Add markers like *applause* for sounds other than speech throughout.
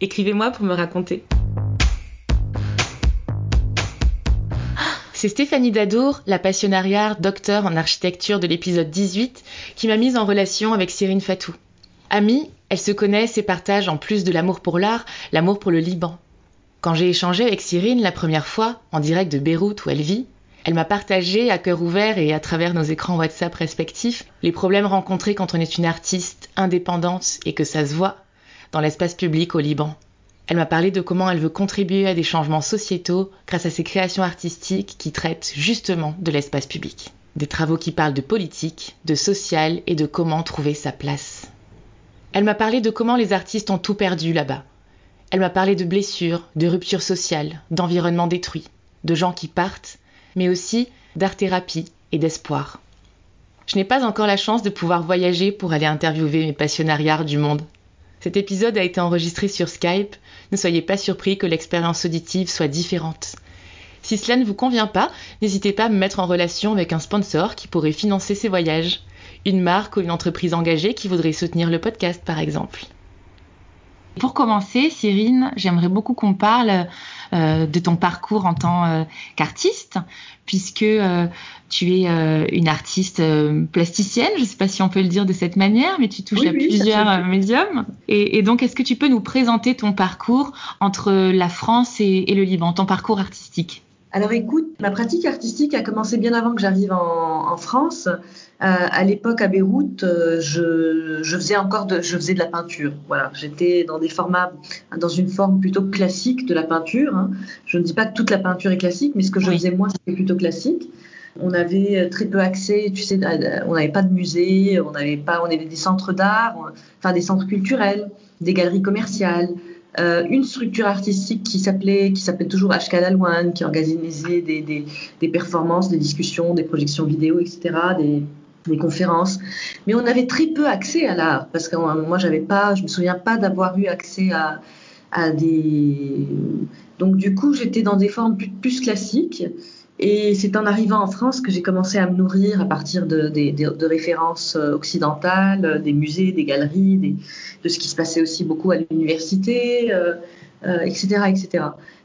Écrivez-moi pour me raconter. C'est Stéphanie Dadour, la passionnariat docteur en architecture de l'épisode 18, qui m'a mise en relation avec Cyrine Fatou. Amies, elles se connaissent et partagent en plus de l'amour pour l'art, l'amour pour le Liban. Quand j'ai échangé avec Cyrine la première fois, en direct de Beyrouth où elle vit, elle m'a partagé à cœur ouvert et à travers nos écrans WhatsApp respectifs les problèmes rencontrés quand on est une artiste indépendante et que ça se voit dans l'espace public au Liban. Elle m'a parlé de comment elle veut contribuer à des changements sociétaux grâce à ses créations artistiques qui traitent justement de l'espace public. Des travaux qui parlent de politique, de social et de comment trouver sa place. Elle m'a parlé de comment les artistes ont tout perdu là-bas. Elle m'a parlé de blessures, de ruptures sociales, d'environnements détruits, de gens qui partent mais aussi d'art-thérapie et d'espoir. Je n'ai pas encore la chance de pouvoir voyager pour aller interviewer mes passionnariats du monde. Cet épisode a été enregistré sur Skype, ne soyez pas surpris que l'expérience auditive soit différente. Si cela ne vous convient pas, n'hésitez pas à me mettre en relation avec un sponsor qui pourrait financer ces voyages, une marque ou une entreprise engagée qui voudrait soutenir le podcast par exemple. Pour commencer, Cyrine, j'aimerais beaucoup qu'on parle euh, de ton parcours en tant euh, qu'artiste, puisque euh, tu es une artiste plasticienne, je ne sais pas si on peut le dire de cette manière, mais tu touches à plusieurs médiums. Et, donc, est-ce que tu peux nous présenter ton parcours entre la France et le Liban, ton parcours artistique? Alors écoute, ma pratique artistique a commencé bien avant que j'arrive en, France. Euh, à l'époque à Beyrouth, euh, je, faisais encore de, je faisais de la peinture. Voilà, j'étais dans des formats, dans une forme plutôt classique de la peinture. Hein. Je ne dis pas que toute la peinture est classique, mais ce que je faisais moi, c'était plutôt classique. On avait très peu accès, tu sais, on n'avait pas de musée, on n'avait pas, on avait des centres d'art, enfin des centres culturels, des galeries commerciales. Euh, une structure artistique qui s'appelait, qui s'appelle toujours HK One, qui organisait des, des, performances, des discussions, des projections vidéo, etc., des, conférences. Mais on avait très peu accès à l'art, parce que moi, j'avais pas, je me souviens pas d'avoir eu accès à, à des. Donc, du coup, j'étais dans des formes plus classiques. Et c'est en arrivant en France que j'ai commencé à me nourrir à partir de, références euh, occidentales, des musées, des galeries, de ce qui se passait aussi beaucoup à l'université, euh, euh, etc., etc.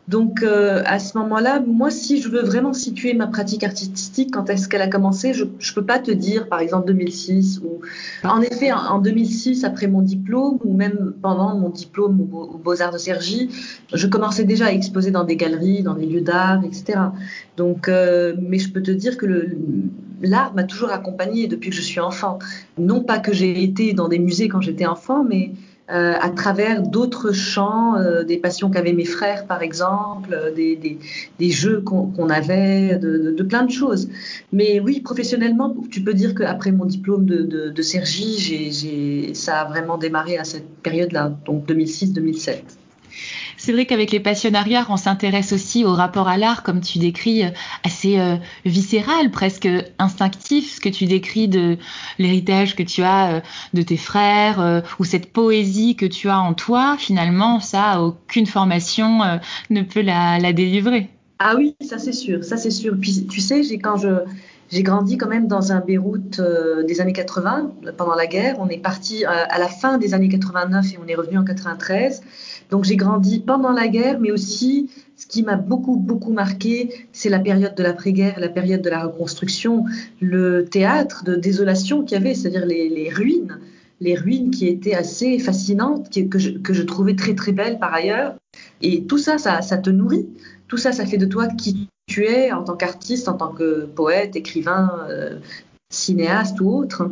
Donc euh, à ce moment-là, moi, si je veux vraiment situer ma pratique artistique, quand est-ce qu'elle a commencé, je ne peux pas te dire, par exemple 2006 ou en effet en, 2006 après mon diplôme ou même pendant mon diplôme aux, Beaux Arts de Cergy, je commençais déjà à exposer dans des galeries, dans des lieux d'art, etc. Donc, euh, mais je peux te dire que l'art m'a toujours accompagnée depuis que je suis enfant. Non pas que j'ai été dans des musées quand j'étais enfant, mais euh, à travers d'autres champs, euh, des passions qu'avaient mes frères par exemple, euh, des, jeux qu'on avait, de, plein de choses. Mais oui, professionnellement, tu peux dire qu'après mon diplôme de, de, de Sergi, ça a vraiment démarré à cette période-là, donc 2006-2007. C'est vrai qu'avec les passionnariats, on s'intéresse aussi au rapport à l'art, comme tu décris, euh, assez euh, viscéral, presque instinctif, ce que tu décris de l'héritage que tu as euh, de tes frères, ou cette poésie que tu as en toi, finalement, ça, aucune formation ne peut la, délivrer. Ah oui, ça c'est sûr, ça c'est sûr. Puis tu sais, quand je j'ai grandi quand même dans un Beyrouth des années 80, pendant la guerre. On est parti à la fin des années 89 et on est revenu en 93. Donc j'ai grandi pendant la guerre, mais aussi ce qui m'a beaucoup, beaucoup marqué, c'est la période de l'après-guerre, la période de la reconstruction, le théâtre de désolation qu'il y avait, c'est-à-dire les, ruines, les ruines qui étaient assez fascinantes, que, je, trouvais très, très belles par ailleurs. Et tout ça, ça, te nourrit. Tout ça, ça fait de toi qui tu es en tant qu'artiste, en tant que poète, écrivain, euh, cinéaste ou autre.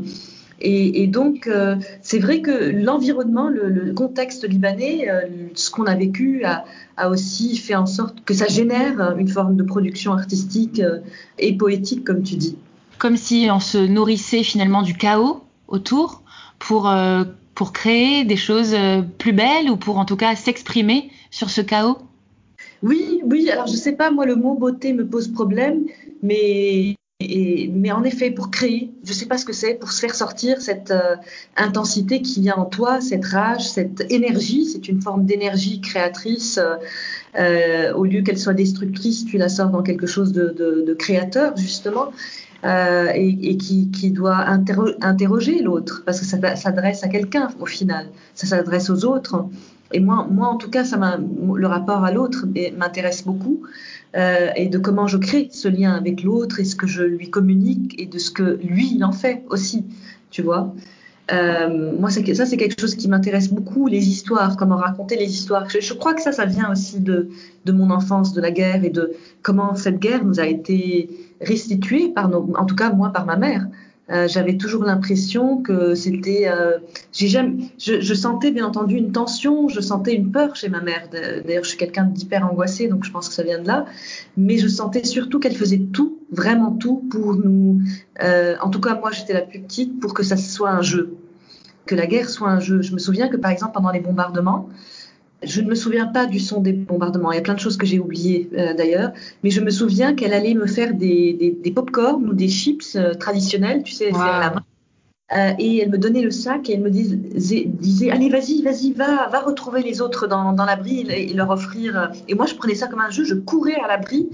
Et, donc, euh, c'est vrai que l'environnement, le, contexte libanais, euh, ce qu'on a vécu a, aussi fait en sorte que ça génère une forme de production artistique euh, et poétique, comme tu dis. Comme si on se nourrissait finalement du chaos autour pour pour créer des choses euh, plus belles ou pour en tout cas s'exprimer sur ce chaos? Oui, oui. Alors je sais pas, moi le mot beauté me pose problème, mais mais en effet, pour créer, je ne sais pas ce que c'est, pour se faire sortir cette euh, intensité qui vient en toi, cette rage, cette énergie, c'est une forme d'énergie créatrice. Euh, au lieu qu'elle soit destructrice, tu la sors dans quelque chose de, créateur, justement. Euh, et, et qui, doit interroger l'autre, parce que ça s'adresse à quelqu'un au final, ça s'adresse aux autres. Et moi, moi, en tout cas, ça le rapport à l'autre m'intéresse beaucoup, euh, et de comment je crée ce lien avec l'autre, et ce que je lui communique, et de ce que lui, il en fait aussi, tu vois. Euh, moi, ça, c'est quelque chose qui m'intéresse beaucoup, les histoires, comment raconter les histoires. Je, je, crois que ça, ça vient aussi de, de mon enfance, de la guerre, et de comment cette guerre nous a été restituée, par nos, en tout cas moi, par ma mère. Euh, j'avais toujours l'impression que c'était. Euh, jamais. Je, je, sentais bien entendu une tension, je sentais une peur chez ma mère. D'ailleurs, je suis quelqu'un d'hyper angoissé, donc je pense que ça vient de là. Mais je sentais surtout qu'elle faisait tout, vraiment tout, pour nous. Euh, en tout cas, moi, j'étais la plus petite pour que ça soit un jeu, que la guerre soit un jeu. Je me souviens que par exemple pendant les bombardements, je ne me souviens pas du son des bombardements. Il y a plein de choses que j'ai oubliées euh, d'ailleurs. Mais je me souviens qu'elle allait me faire des, des, des pop-corn ou des chips euh, traditionnels, tu sais, wow. à la main. Euh, et elle me donnait le sac et elle me disait, disait allez vas-y vas-y va va retrouver les autres dans, dans l'abri et, et, leur offrir et moi je prenais ça comme un jeu je courais à l'abri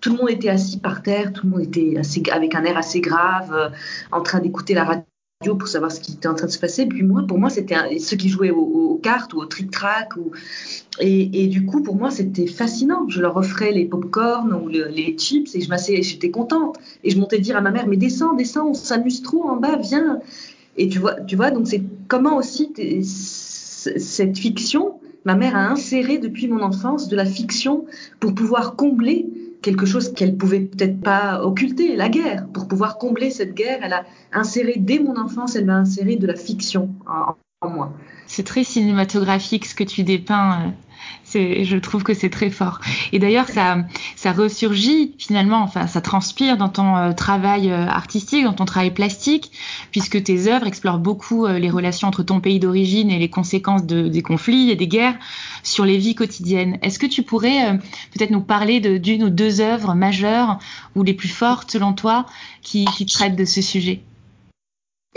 tout le monde était assis par terre tout le monde était assez, avec un air assez grave en train d'écouter la radio pour savoir ce qui était en train de se passer. Puis moi, pour moi, c'était ceux qui jouaient aux, cartes ou au trick-track. Et, du coup, pour moi, c'était fascinant. Je leur offrais les pop-corn ou le, les chips et je j'étais contente. Et je montais dire à ma mère, mais descends, descends, on s'amuse trop en bas, viens. Et tu vois, tu vois donc c'est comment aussi cette fiction, ma mère a inséré depuis mon enfance de la fiction pour pouvoir combler quelque chose qu'elle pouvait peut-être pas occulter, la guerre. Pour pouvoir combler cette guerre, elle a inséré dès mon enfance, elle m'a inséré de la fiction en, en moi. C'est très cinématographique ce que tu dépeins. Je trouve que c'est très fort. Et d'ailleurs, ça, ça ressurgit finalement, enfin, ça transpire dans ton euh, travail euh, artistique, dans ton travail plastique, puisque tes œuvres explorent beaucoup euh, les relations entre ton pays d'origine et les conséquences de, des conflits et des guerres sur les vies quotidiennes. Est-ce que tu pourrais peut-être nous parler d'une ou deux œuvres majeures ou les plus fortes selon toi qui traitent de ce sujet?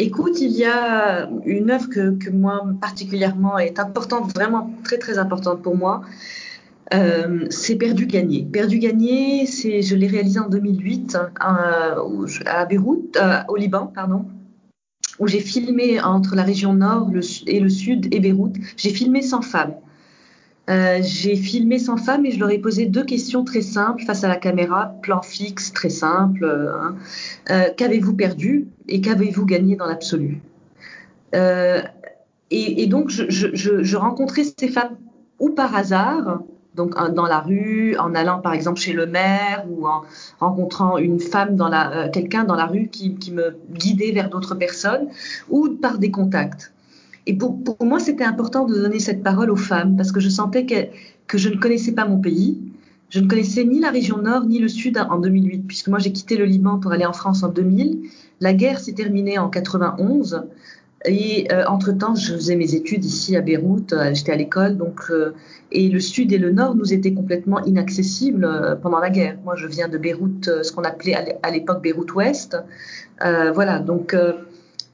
Écoute, il y a une œuvre que, moi particulièrement est importante, vraiment très très importante pour moi. Euh, c'est Perdu Gagné. Perdu Gagné, c'est, je l'ai réalisé en 2008 euh, à Beyrouth, euh, au Liban, pardon, où j'ai filmé entre la région nord et le sud et Beyrouth. J'ai filmé 100 femmes. Euh, j'ai filmé 100 femmes et je leur ai posé deux questions très simples face à la caméra, plan fixe, très simple. Hein. Euh, qu'avez-vous perdu et qu'avez-vous gagné dans l'absolu euh, et, donc, je, rencontrais ces femmes ou par hasard, donc dans la rue, en allant par exemple chez le maire ou en rencontrant une femme euh, quelqu'un dans la rue qui me guidait vers d'autres personnes, ou par des contacts. Et pour, pour moi, c'était important de donner cette parole aux femmes parce que je sentais que, que je ne connaissais pas mon pays. Je ne connaissais ni la région nord ni le sud en 2008, puisque moi j'ai quitté le Liban pour aller en France en 2000. La guerre s'est terminée en 91. Et euh, entre-temps, je faisais mes études ici à Beyrouth, euh, j'étais à l'école, donc euh, et le sud et le nord nous étaient complètement inaccessibles euh, pendant la guerre. Moi, je viens de Beyrouth, euh, ce qu'on appelait à l'époque Beyrouth Ouest. voilà, donc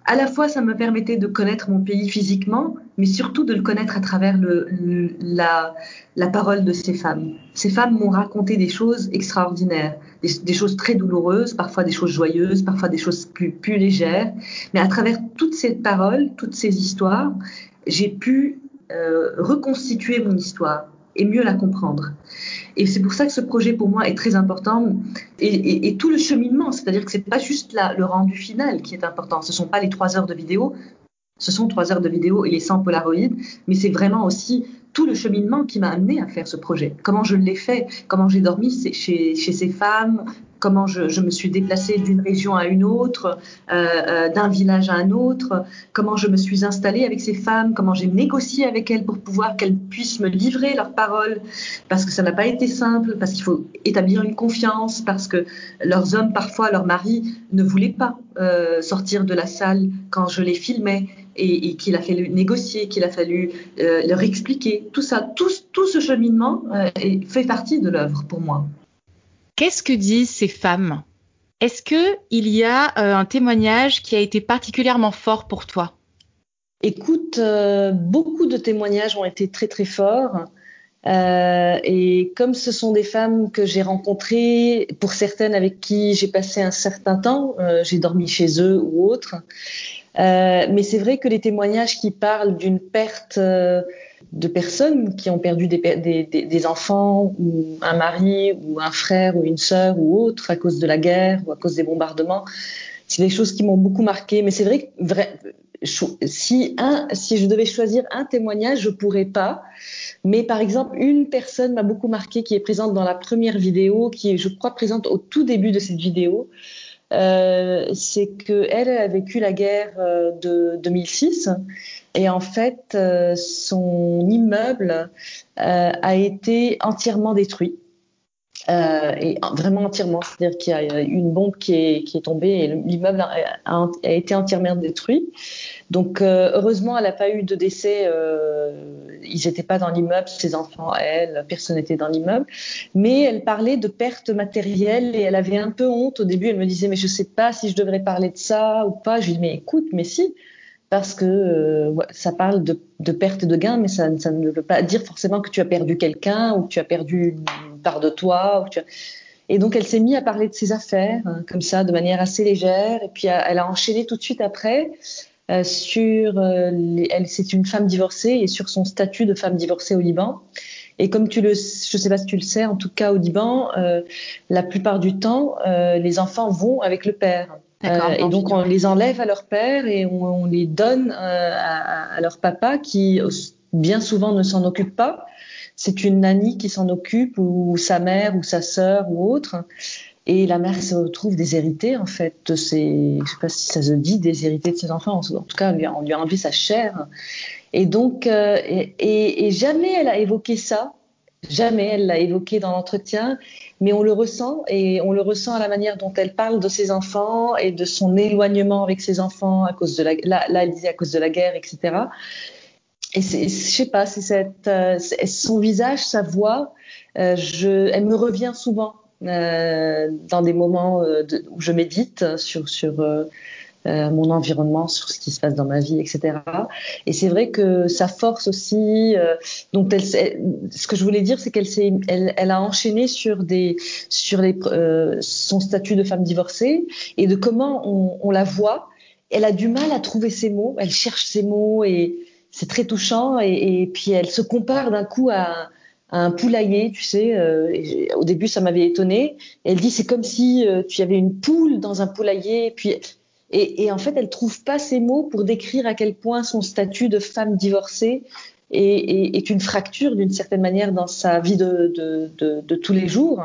à la fois ça me permettait de connaître mon pays physiquement, mais surtout de le connaître à travers la, parole de ces femmes. Ces femmes m'ont raconté des choses extraordinaires, des, choses très douloureuses, parfois des choses joyeuses, parfois des choses plus, plus légères, mais à travers toutes ces paroles, toutes ces histoires, j'ai pu euh, reconstituer mon histoire et mieux la comprendre. Et c'est pour ça que ce projet pour moi est très important et, tout le cheminement, c'est-à-dire que c'est pas juste le rendu final qui est important. Ce sont pas les trois heures de vidéo, ce sont trois heures de vidéo et les 100 polaroïdes, mais c'est vraiment aussi tout le cheminement qui m'a amené à faire ce projet. Comment je l'ai fait, comment j'ai dormi chez, ces femmes, comment je, me suis déplacée d'une région à une autre, euh, euh, d'un village à un autre, comment je me suis installée avec ces femmes, comment j'ai négocié avec elles pour pouvoir qu'elles puissent me livrer leurs paroles, parce que ça n'a pas été simple, parce qu'il faut établir une confiance, parce que leurs hommes, parfois leurs maris, ne voulaient pas euh, sortir de la salle quand je les filmais et, qu'il a fallu négocier, qu'il a fallu leur expliquer. Tout ça, tout, tout ce cheminement fait partie de l'œuvre pour moi. Qu'est-ce que disent ces femmes? Est-ce que il y a euh, un témoignage qui a été particulièrement fort pour toi? Écoute, beaucoup de témoignages ont été très très forts. Euh, et comme ce sont des femmes que j'ai rencontrées, pour certaines avec qui j'ai passé un certain temps, euh, j'ai dormi chez eux ou autres. Euh, mais c'est vrai que les témoignages qui parlent d'une perte euh, de personnes qui ont perdu des, enfants ou un mari ou un frère ou une sœur ou autre à cause de la guerre ou à cause des bombardements, c'est des choses qui m'ont beaucoup marqué. Mais c'est vrai que si, un, si je devais choisir un témoignage, je pourrais pas. Mais par exemple, une personne m'a beaucoup marqué qui est présente dans la première vidéo, qui est, je crois, présente au tout début de cette vidéo. Euh, c'est que elle a vécu la guerre euh, de 2006 et en fait euh, son immeuble euh, a été entièrement détruit. Euh, et vraiment entièrement, c'est-à-dire qu'il y a une bombe qui est, tombée et l'immeuble a, a, été entièrement détruit. Donc heureusement, elle n'a pas eu de décès. Ils n'étaient pas dans l'immeuble, ses enfants, elle, personne n'était dans l'immeuble. Mais elle parlait de pertes matérielles et elle avait un peu honte au début. Elle me disait mais je sais pas si je devrais parler de ça ou pas. Je lui dis mais écoute, mais si, parce que euh, ça parle de, de perte de gain, mais ça, ça, ne veut pas dire forcément que tu as perdu quelqu'un ou que tu as perdu une part de toi. Ou tu as... Et donc elle s'est mise à parler de ses affaires hein, comme ça, de manière assez légère. Et puis elle a enchaîné tout de suite après euh, sur euh, elle, c'est une femme divorcée et sur son statut de femme divorcée au Liban. Et comme tu le, je sais pas si tu le sais, en tout cas au Liban, euh, la plupart du temps, euh, les enfants vont avec le père. Euh, et donc on les enlève à leur père et on, on les donne à, à, leur papa qui bien souvent ne s'en occupe pas. C'est une nanny qui s'en occupe ou sa mère ou sa sœur ou autre. Et la mère se retrouve déshéritée, en fait, de ses, je sais pas si ça se dit, déshéritée de ses enfants. En tout cas, on lui a, on lui a enlevé sa chair. Et donc, euh, et, et, jamais elle a évoqué ça. Jamais elle l'a évoqué dans l'entretien, mais on le ressent et on le ressent à la manière dont elle parle de ses enfants et de son éloignement avec ses enfants à cause de la, là, elle disait à cause de la guerre, etc. Et je sais pas, c'est cette, euh, son visage, sa voix, euh, elle me revient souvent euh, dans des moments où je médite sur, sur euh, mon environnement, sur ce qui se passe dans ma vie, etc. Et c'est vrai que sa force aussi, euh, donc ce que je voulais dire, c'est qu'elle a enchaîné sur euh, son statut de femme divorcée et de comment on, la voit. Elle a du mal à trouver ses mots, elle cherche ses mots et c'est très touchant. Et, puis elle se compare d'un coup à un poulailler, tu sais. Au début, ça m'avait étonné. Elle dit c'est comme si tu avais une poule dans un poulailler. Puis et, en fait, elle trouve pas ces mots pour décrire à quel point son statut de femme divorcée est, une fracture d'une certaine manière dans sa vie de, tous les jours.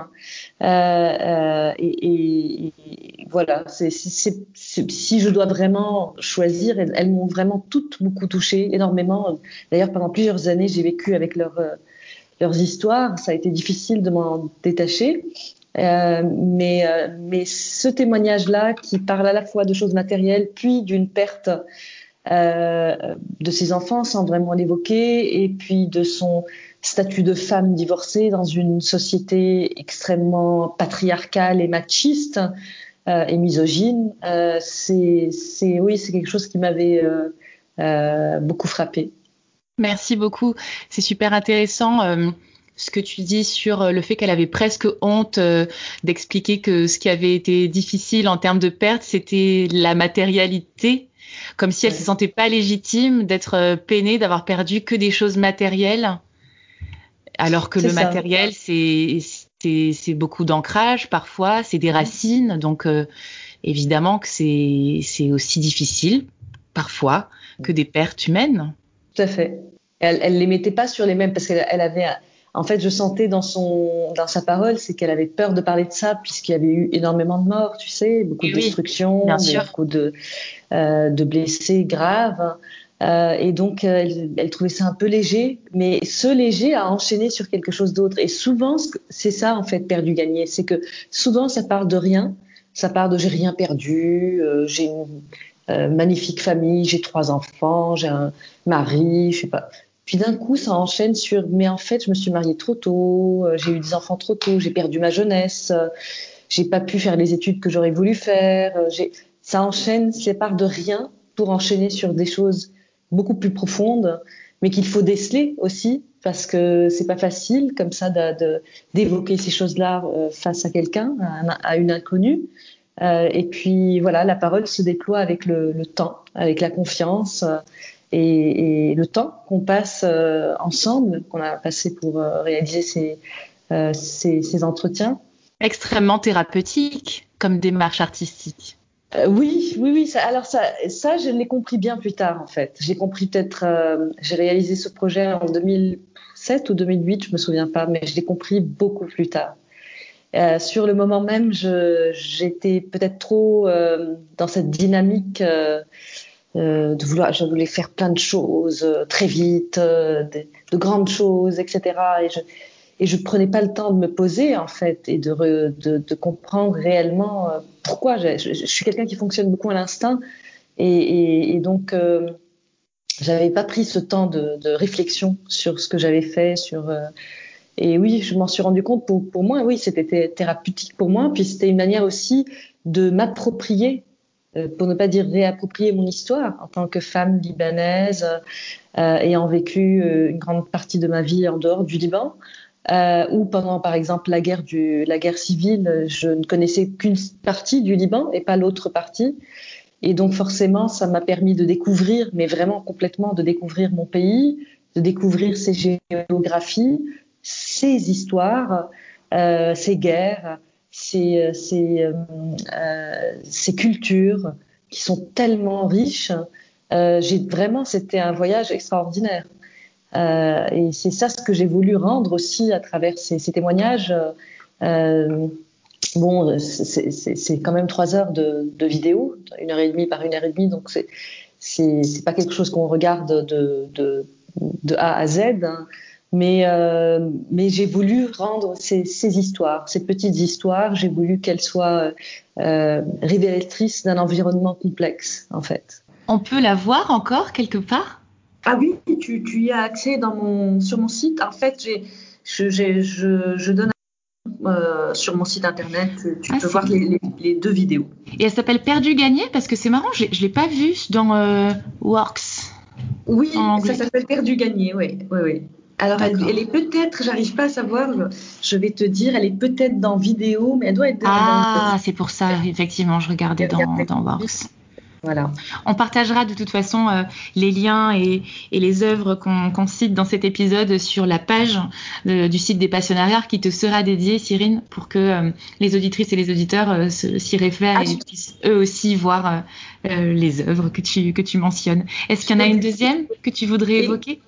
Euh, euh et, voilà, si je dois vraiment choisir, elles, m'ont vraiment toutes beaucoup touchée, énormément. D'ailleurs, pendant plusieurs années, j'ai vécu avec leur leurs histoires. Ça a été difficile de m'en détacher. Euh, mais, euh, mais ce témoignage-là, qui parle à la fois de choses matérielles, puis d'une perte euh, de ses enfants, sans vraiment l'évoquer, et puis de son statut de femme divorcée dans une société extrêmement patriarcale et machiste et misogyne, c'est, oui, c'est quelque chose qui m'avait beaucoup frappé. Merci beaucoup. C'est super intéressant. Ce que tu dis sur euh, le fait qu'elle avait presque honte euh, d'expliquer que ce qui avait été difficile en termes de perte, c'était la matérialité, comme si elle ouais. se sentait pas légitime d'être euh, peinée, d'avoir perdu que des choses matérielles, alors que le ça. matériel, c'est beaucoup d'ancrage parfois, c'est des racines, donc euh, évidemment que c'est aussi difficile parfois que des pertes humaines. Tout à fait. Elle, elle les mettait pas sur les mêmes parce qu'elle elle avait. En fait, je sentais dans son, dans sa parole, c'est qu'elle avait peur de parler de ça puisqu'il y avait eu énormément de morts, tu sais, beaucoup de oui, destruction, beaucoup de, euh, de blessés graves. Euh, et donc, elle, elle, trouvait ça un peu léger, mais ce léger a enchaîné sur quelque chose d'autre. Et souvent, c'est ça, en fait, perdu gagné. C'est que souvent, ça part de rien. Ça part de j'ai rien perdu, euh, j'ai magnifique famille, j'ai trois enfants, j'ai un mari, je sais pas. Puis d'un coup, ça enchaîne sur mais en fait, je me suis mariée trop tôt, j'ai eu des enfants trop tôt, j'ai perdu ma jeunesse, j'ai pas pu faire les études que j'aurais voulu faire. Ça enchaîne, c'est part de rien pour enchaîner sur des choses beaucoup plus profondes, mais qu'il faut déceler aussi parce que c'est pas facile comme ça d'évoquer ces choses-là euh, face à quelqu'un, à, une inconnue. Euh, et puis voilà, la parole se déploie avec le, temps, avec la confiance euh, et, le temps qu'on passe ensemble, qu'on a passé pour réaliser ces, ces, ces entretiens. Extrêmement thérapeutique comme démarche artistique. Euh, oui, oui, oui. Ça, alors ça, ça, je l'ai compris bien plus tard en fait. J'ai compris peut-être. Euh, j'ai réalisé ce projet en 2007 ou 2008, je me souviens pas, mais je l'ai compris beaucoup plus tard. Euh, sur le moment même, j'étais peut-être trop euh, dans cette dynamique euh, de vouloir. Je voulais faire plein de choses très vite, de, de, grandes choses, etc. Et je, et prenais pas le temps de me poser en fait et de, comprendre réellement euh, pourquoi. Je, suis quelqu'un qui fonctionne beaucoup à l'instinct et, et, et, donc euh, j'avais pas pris ce temps de, réflexion sur ce que j'avais fait, sur euh, et oui, je m'en suis rendu compte pour, pour moi, oui, c'était thérapeutique pour moi, puis c'était une manière aussi de m'approprier, euh, pour ne pas dire réapproprier mon histoire en tant que femme libanaise, euh, ayant vécu une grande partie de ma vie en dehors du Liban euh, ou pendant par exemple la guerre du la guerre civile, je ne connaissais qu'une partie du Liban et pas l'autre partie. Et donc forcément, ça m'a permis de découvrir, mais vraiment complètement de découvrir mon pays, de découvrir ses géographies, ses histoires, euh, ses guerres, ses, ses, euh, ses, cultures qui sont tellement riches. Euh, j'ai vraiment, c'était un voyage extraordinaire. Euh, et c'est ça ce que j'ai voulu rendre aussi à travers ces, ces témoignages. Euh, bon, c'est quand même trois heures de, vidéo, une heure et demie par une heure et demie, donc c'est c'est pas quelque chose qu'on regarde de, de, de, A à Z. Hein. Mais, euh, mais j'ai voulu rendre ces, ces, histoires, ces petites histoires, j'ai voulu qu'elles soient euh, révélatrices d'un environnement complexe, en fait. On peut la voir encore quelque part? Ah oui, tu, tu, y as accès dans mon, sur mon site. En fait, j'ai, je, je, je, donne euh, sur mon site internet, tu ah, peux voir les, les, deux vidéos. Et elle s'appelle Perdu Gagné parce que c'est marrant, je ne l'ai pas vue dans euh, Works. Oui, ça s'appelle Perdu Gagné, oui. oui, oui. Alors, elle, elle, est peut-être, j'arrive pas à savoir, je vais te dire, elle est peut-être dans vidéo, mais elle doit être dans. Ah, c'est pour ça, effectivement, je regardais dans, dans Works. Voilà. On partagera de toute façon euh, les liens et, et les œuvres qu'on cite dans cet épisode sur la page du site des passionnariats qui te sera dédiée, Cyrine, pour que euh, les auditrices et les auditeurs euh, s'y réfèrent ah, et puissent eux aussi voir les œuvres que tu, que tu mentionnes. Est-ce qu'il y en a une deuxième que tu voudrais évoquer?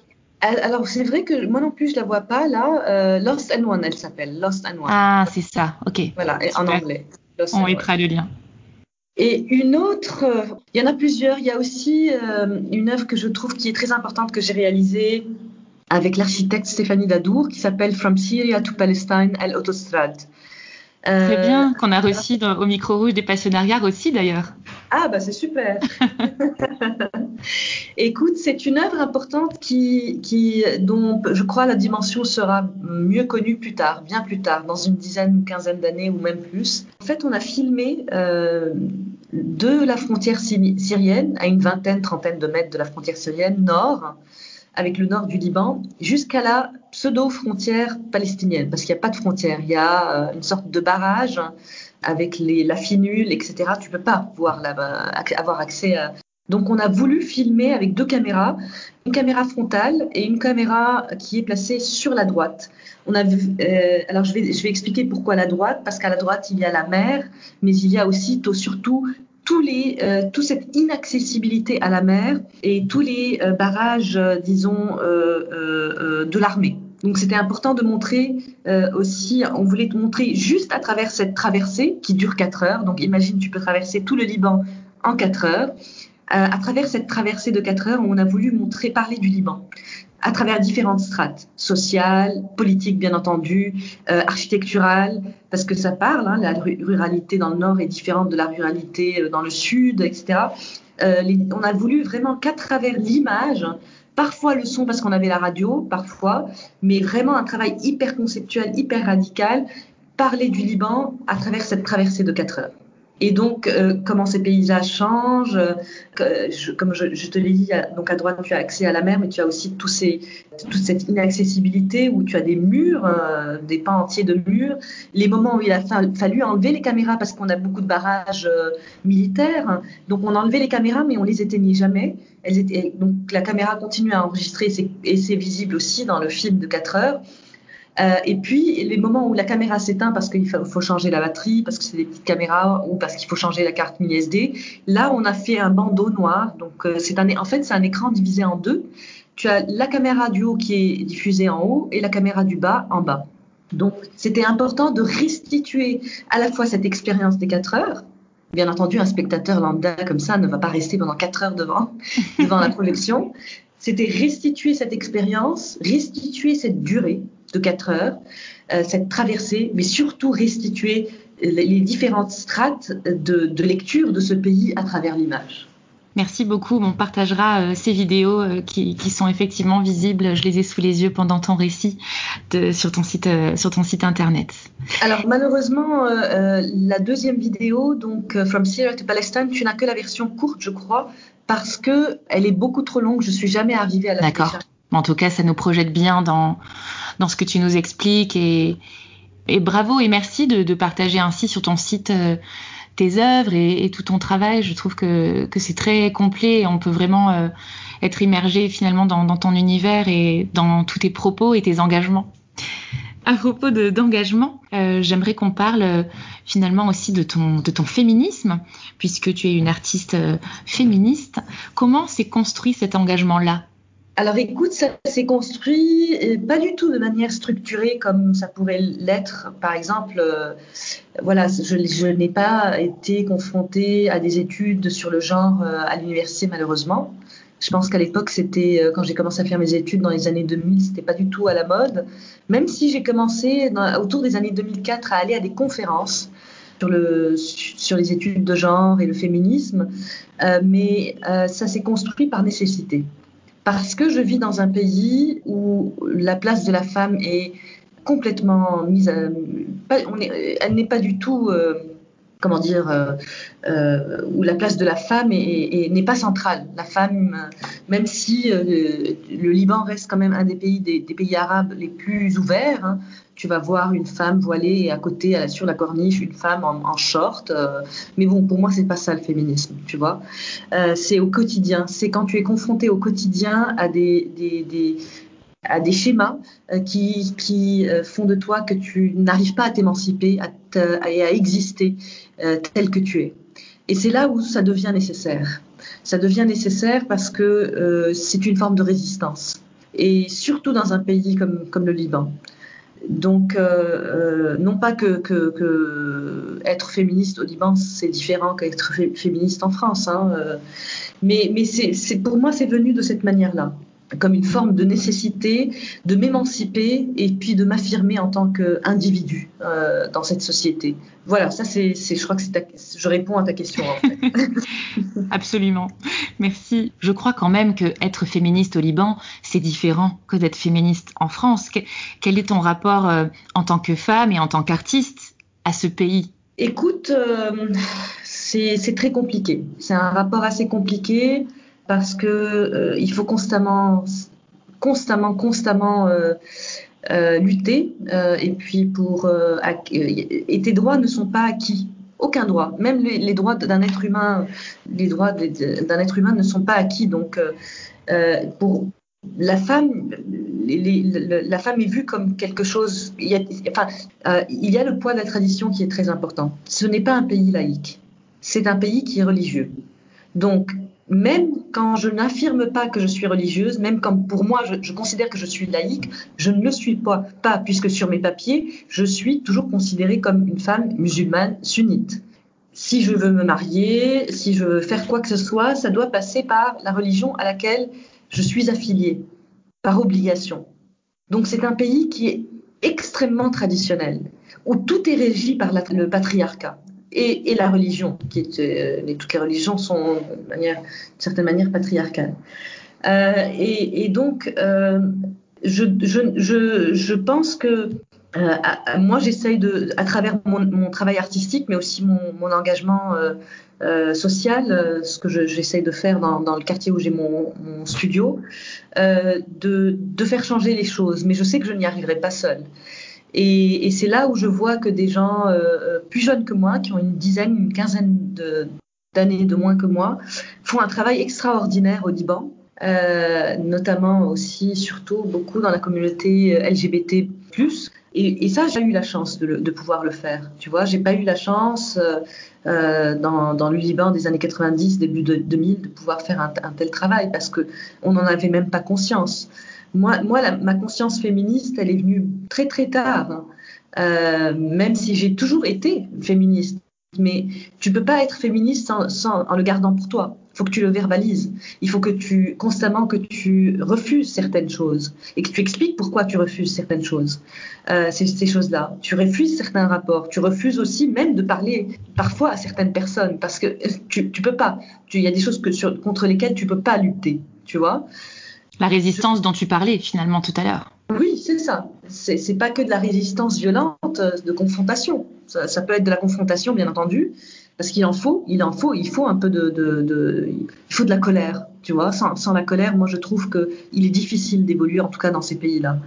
Alors c'est vrai que moi non plus je la vois pas là. Lost and One, elle s'appelle Lost and One. Ah c'est ça, ok. Voilà, en anglais. On mettra le lien. Et une autre, il y en a plusieurs. Il y a aussi euh, une œuvre que je trouve qui est très importante que j'ai réalisée avec l'architecte Stéphanie Dadour qui s'appelle From Syria to Palestine, El Autostrade. Euh, Très bien, qu'on a reçu au micro rouge des passionnariats aussi d'ailleurs. Ah bah c'est super. *laughs* Écoute, c'est une œuvre importante qui, qui, dont je crois la dimension sera mieux connue plus tard, bien plus tard, dans une dizaine, une quinzaine d'années ou même plus. En fait, on a filmé euh, de la frontière syrienne, à une vingtaine, trentaine de mètres de la frontière syrienne nord, avec le nord du Liban, jusqu'à la pseudo-frontière palestinienne, parce qu'il n'y a pas de frontière, il y a euh, une sorte de barrage avec les, la finule, etc. Tu peux pas là avoir accès à... Donc on a voulu filmer avec deux caméras, une caméra frontale et une caméra qui est placée sur la droite. Euh, alors je vais, je vais expliquer pourquoi la droite, parce qu'à la droite il y a la mer, mais il y a aussi surtout tous euh, toute cette inaccessibilité à la mer et tous les euh, barrages, euh, disons, de l'armée. Donc c'était important de montrer aussi, on voulait te montrer juste à travers cette traversée qui dure 4 heures. Donc imagine, tu peux traverser tout le Liban en 4 heures. à travers cette traversée de 4 heures, on a voulu montrer, parler du Liban à travers différentes strates, sociales, politiques bien entendu, euh, architecturales, parce que ça parle, hein, la ruralité dans le nord est différente de la ruralité euh, dans le sud, etc. on a voulu vraiment qu'à travers l'image, parfois le son parce qu'on avait la radio, parfois, mais vraiment un travail hyper conceptuel, hyper radical, parler du Liban à travers cette traversée de 4 heures. Et donc, euh, comment ces paysages changent. Euh, comme je, te l'ai dit, donc à droite, tu as accès à la mer, mais tu as aussi ces, toute cette inaccessibilité où tu as des murs, euh, des pans entiers de murs. Les moments où il a fallu enlever les caméras parce qu'on a beaucoup de barrages militaires. Donc, on a enlevé les caméras, mais on les éteignait jamais. Elles étaient, donc, la caméra continue à enregistrer et c'est visible aussi dans le film de 4 heures. Euh, et puis, les moments où la caméra s'éteint parce qu'il faut, changer la batterie, parce que c'est des petites caméras ou parce qu'il faut changer la carte mini SD, là, on a fait un bandeau noir. Donc, euh, c'est un, en fait, c'est un écran divisé en deux. Tu as la caméra du haut qui est diffusée en haut et la caméra du bas en bas. Donc, c'était important de restituer à la fois cette expérience des 4 heures. Bien entendu, un spectateur lambda comme ça ne va pas rester pendant 4 heures devant, devant la *laughs* projection. C'était restituer cette expérience, restituer cette durée de 4 heures, euh, cette traversée, mais surtout restituer les différentes strates de, lecture de ce pays à travers l'image. Merci beaucoup. On partagera euh, ces vidéos euh, qui, sont effectivement visibles. Je les ai sous les yeux pendant ton récit sur, ton site, sur ton site internet. Alors malheureusement, la deuxième vidéo, donc From Syria to Palestine, tu n'as que la version courte, je crois, parce que elle est beaucoup trop longue. Je suis jamais arrivée à la. D'accord. En tout cas, ça nous projette bien dans dans ce que tu nous expliques et, bravo et merci de, partager ainsi sur ton site euh, tes œuvres et, tout ton travail. Je trouve que, c'est très complet et on peut vraiment euh, être immergé finalement dans, ton univers et dans tous tes propos et tes engagements. À propos d'engagement, euh, j'aimerais qu'on parle finalement aussi de ton féminisme, puisque tu es une artiste féministe. Comment s'est construit cet engagement-là? Alors écoute, ça s'est construit euh, pas du tout de manière structurée comme ça pourrait l'être. Par exemple, euh, voilà, je, n'ai pas été confrontée à des études sur le genre euh, à l'université malheureusement. Je pense qu'à l'époque, c'était quand j'ai commencé à faire mes études dans les années 2000, c'était pas du tout à la mode. Même si j'ai commencé autour des années 2004 à aller à des conférences sur, le, sur les études de genre et le féminisme, mais ça s'est construit par nécessité parce que je vis dans un pays où la place de la femme est complètement mise à, elle n'est pas du tout euh, comment dire euh, euh, où la place de la femme n'est pas centrale la femme même si le Liban reste quand même un des pays arabes les plus ouverts hein, tu vas voir une femme voilée et à côté, sur la corniche, une femme en, short. Euh, mais bon, pour moi, c'est pas ça le féminisme, tu vois. Euh, c'est au quotidien. C'est quand tu es confronté au quotidien à des, schémas euh, qui font de toi que tu n'arrives pas à t'émanciper et à exister tel que tu es. Et c'est là où ça devient nécessaire. Ça devient nécessaire parce que c'est une forme de résistance. Et surtout dans un pays comme, le Liban. Donc, euh, euh, non pas que, être féministe au Liban, c'est différent qu'être féministe en France, hein, euh, mais, mais pour moi, c'est venu de cette manière-là, comme une forme de nécessité de m'émanciper et puis de m'affirmer en tant qu'individu dans cette société. Voilà, ça, c'est, je crois que je réponds à ta question. En fait. *laughs* Absolument. Merci. Je crois quand même que être féministe au Liban, c'est différent que d'être féministe en France. Quel est ton rapport euh, en tant que femme et en tant qu'artiste à ce pays? Écoute, euh, c'est très compliqué. C'est un rapport assez compliqué parce que euh, il faut constamment, constamment, constamment lutter. et puis pour et tes droits ne sont pas acquis aucun droit. Même les, droits d'un être humain, les droits d'un être humain ne sont pas acquis. Donc, euh, euh, pour la femme, la femme est vue comme quelque chose. Il y, a, enfin, euh, il y a le poids de la tradition qui est très important. Ce n'est pas un pays laïque. C'est un pays qui est religieux. Donc, même quand je n'affirme pas que je suis religieuse, même quand pour moi je, considère que je suis laïque, je ne le suis pas, puisque sur mes papiers, je suis toujours considérée comme une femme musulmane sunnite. Si je veux me marier, si je veux faire quoi que ce soit, ça doit passer par la religion à laquelle je suis affiliée, par obligation. Donc c'est un pays qui est extrêmement traditionnel, où tout est régi par le patriarcat et, la religion, qui est, toutes les religions sont de, manière, certaine manière patriarcales. Et, donc, je, je, pense que moi, j'essaye de, à travers mon, travail artistique, mais aussi mon, engagement euh, social, euh, ce que j'essaye de faire dans, le quartier où j'ai mon, studio, euh, de, de, faire changer les choses. Mais je sais que je n'y arriverai pas seule. Et, c'est là où je vois que des gens euh, plus jeunes que moi, qui ont une dizaine, une quinzaine d'années de, moins que moi, font un travail extraordinaire au Liban. Euh, notamment aussi, surtout, beaucoup dans la communauté LGBT+. Et, et ça, j'ai eu la chance de, pouvoir le faire. Tu vois, j'ai pas eu la chance euh, euh, dans, le Liban des années 90, début de 2000, de pouvoir faire un, tel travail parce que on n'en avait même pas conscience. Moi, ma conscience féministe, elle est venue très très tard. Euh, même si j'ai toujours été féministe, mais tu peux pas être féministe sans, en le gardant pour toi. Il faut que tu le verbalises. Il faut que tu constamment que tu refuses certaines choses et que tu expliques pourquoi tu refuses certaines choses. Euh, ces, choses-là. Tu refuses certains rapports. Tu refuses aussi même de parler parfois à certaines personnes parce que tu, tu peux pas. Il y a des choses contre lesquelles tu peux pas lutter. Tu vois? La résistance dont tu parlais finalement tout à l'heure. Oui, c'est ça. C'est pas que de la résistance violente, de confrontation. Ça, peut être de la confrontation, bien entendu, parce qu'il en faut, il en faut, il faut un peu de il faut de la colère, tu vois. Sans, sans la colère, moi, je trouve que il est difficile d'évoluer, en tout cas dans ces pays-là.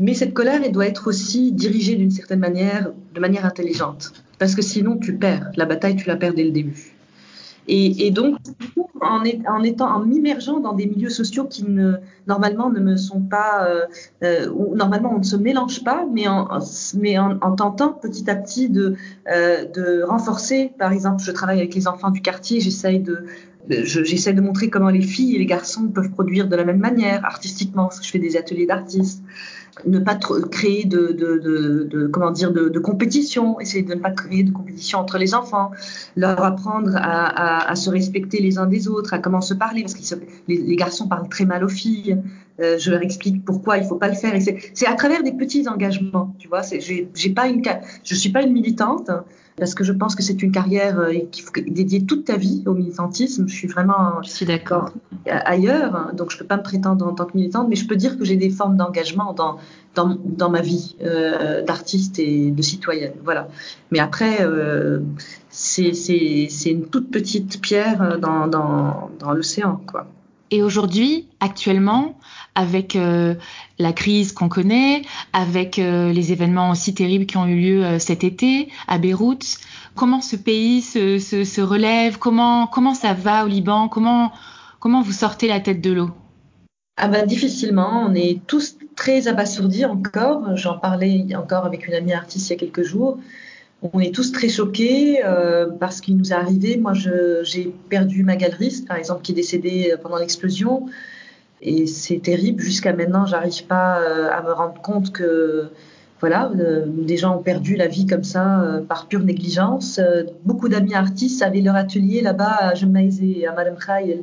Mais cette colère, elle doit être aussi dirigée d'une certaine manière, de manière intelligente, parce que sinon, tu perds la bataille, tu la perds dès le début. Et, et donc, en, en étant, en m'immergeant dans des milieux sociaux qui ne, normalement ne me sont pas, euh, euh, où normalement on ne se mélange pas, mais en, mais en, en tentant petit à petit de, euh, de renforcer, par exemple, je travaille avec les enfants du quartier, j'essaye de, j'essaie de montrer comment les filles et les garçons peuvent produire de la même manière artistiquement, parce que je fais des ateliers d'artistes ne pas créer de, de, de, de, comment dire de, compétition, essayer de ne pas créer de compétition entre les enfants, leur apprendre à, à, à se respecter les uns des autres, à comment se parler parce que les, les, garçons parlent très mal aux filles. Euh, je leur explique pourquoi il faut pas le faire. C'est à travers des petits engagements, tu vois. J'ai pas une, je suis pas une militante parce que je pense que c'est une carrière euh, qu'il faut dédier toute ta vie au militantisme. Je suis vraiment je suis d'accord ailleurs, hein, donc je peux pas me prétendre en tant que militante, mais je peux dire que j'ai des formes d'engagement dans, dans, dans ma vie euh, d'artiste et de citoyenne. Voilà. Mais après, euh, c'est une toute petite pierre dans, dans, dans l'océan, quoi. Et aujourd'hui, actuellement, avec euh, la crise qu'on connaît, avec euh, les événements aussi terribles qui ont eu lieu euh, cet été à Beyrouth, comment ce pays se, relève? Comment ça va au Liban? Comment vous sortez la tête de l'eau? Ah ben, difficilement, on est tous très abasourdis encore. J'en parlais encore avec une amie artiste il y a quelques jours. On est tous très choqués euh, parce qu'il nous est arrivé. Moi, j'ai perdu ma galeriste, par exemple, qui est décédée pendant l'explosion. Et c'est terrible. Jusqu'à maintenant, j'arrive pas euh, à me rendre compte que voilà, euh, des gens ont perdu la vie comme ça euh, par pure négligence. Beaucoup d'amis artistes avaient leur atelier là-bas à Jemaïs et à Madame Khayel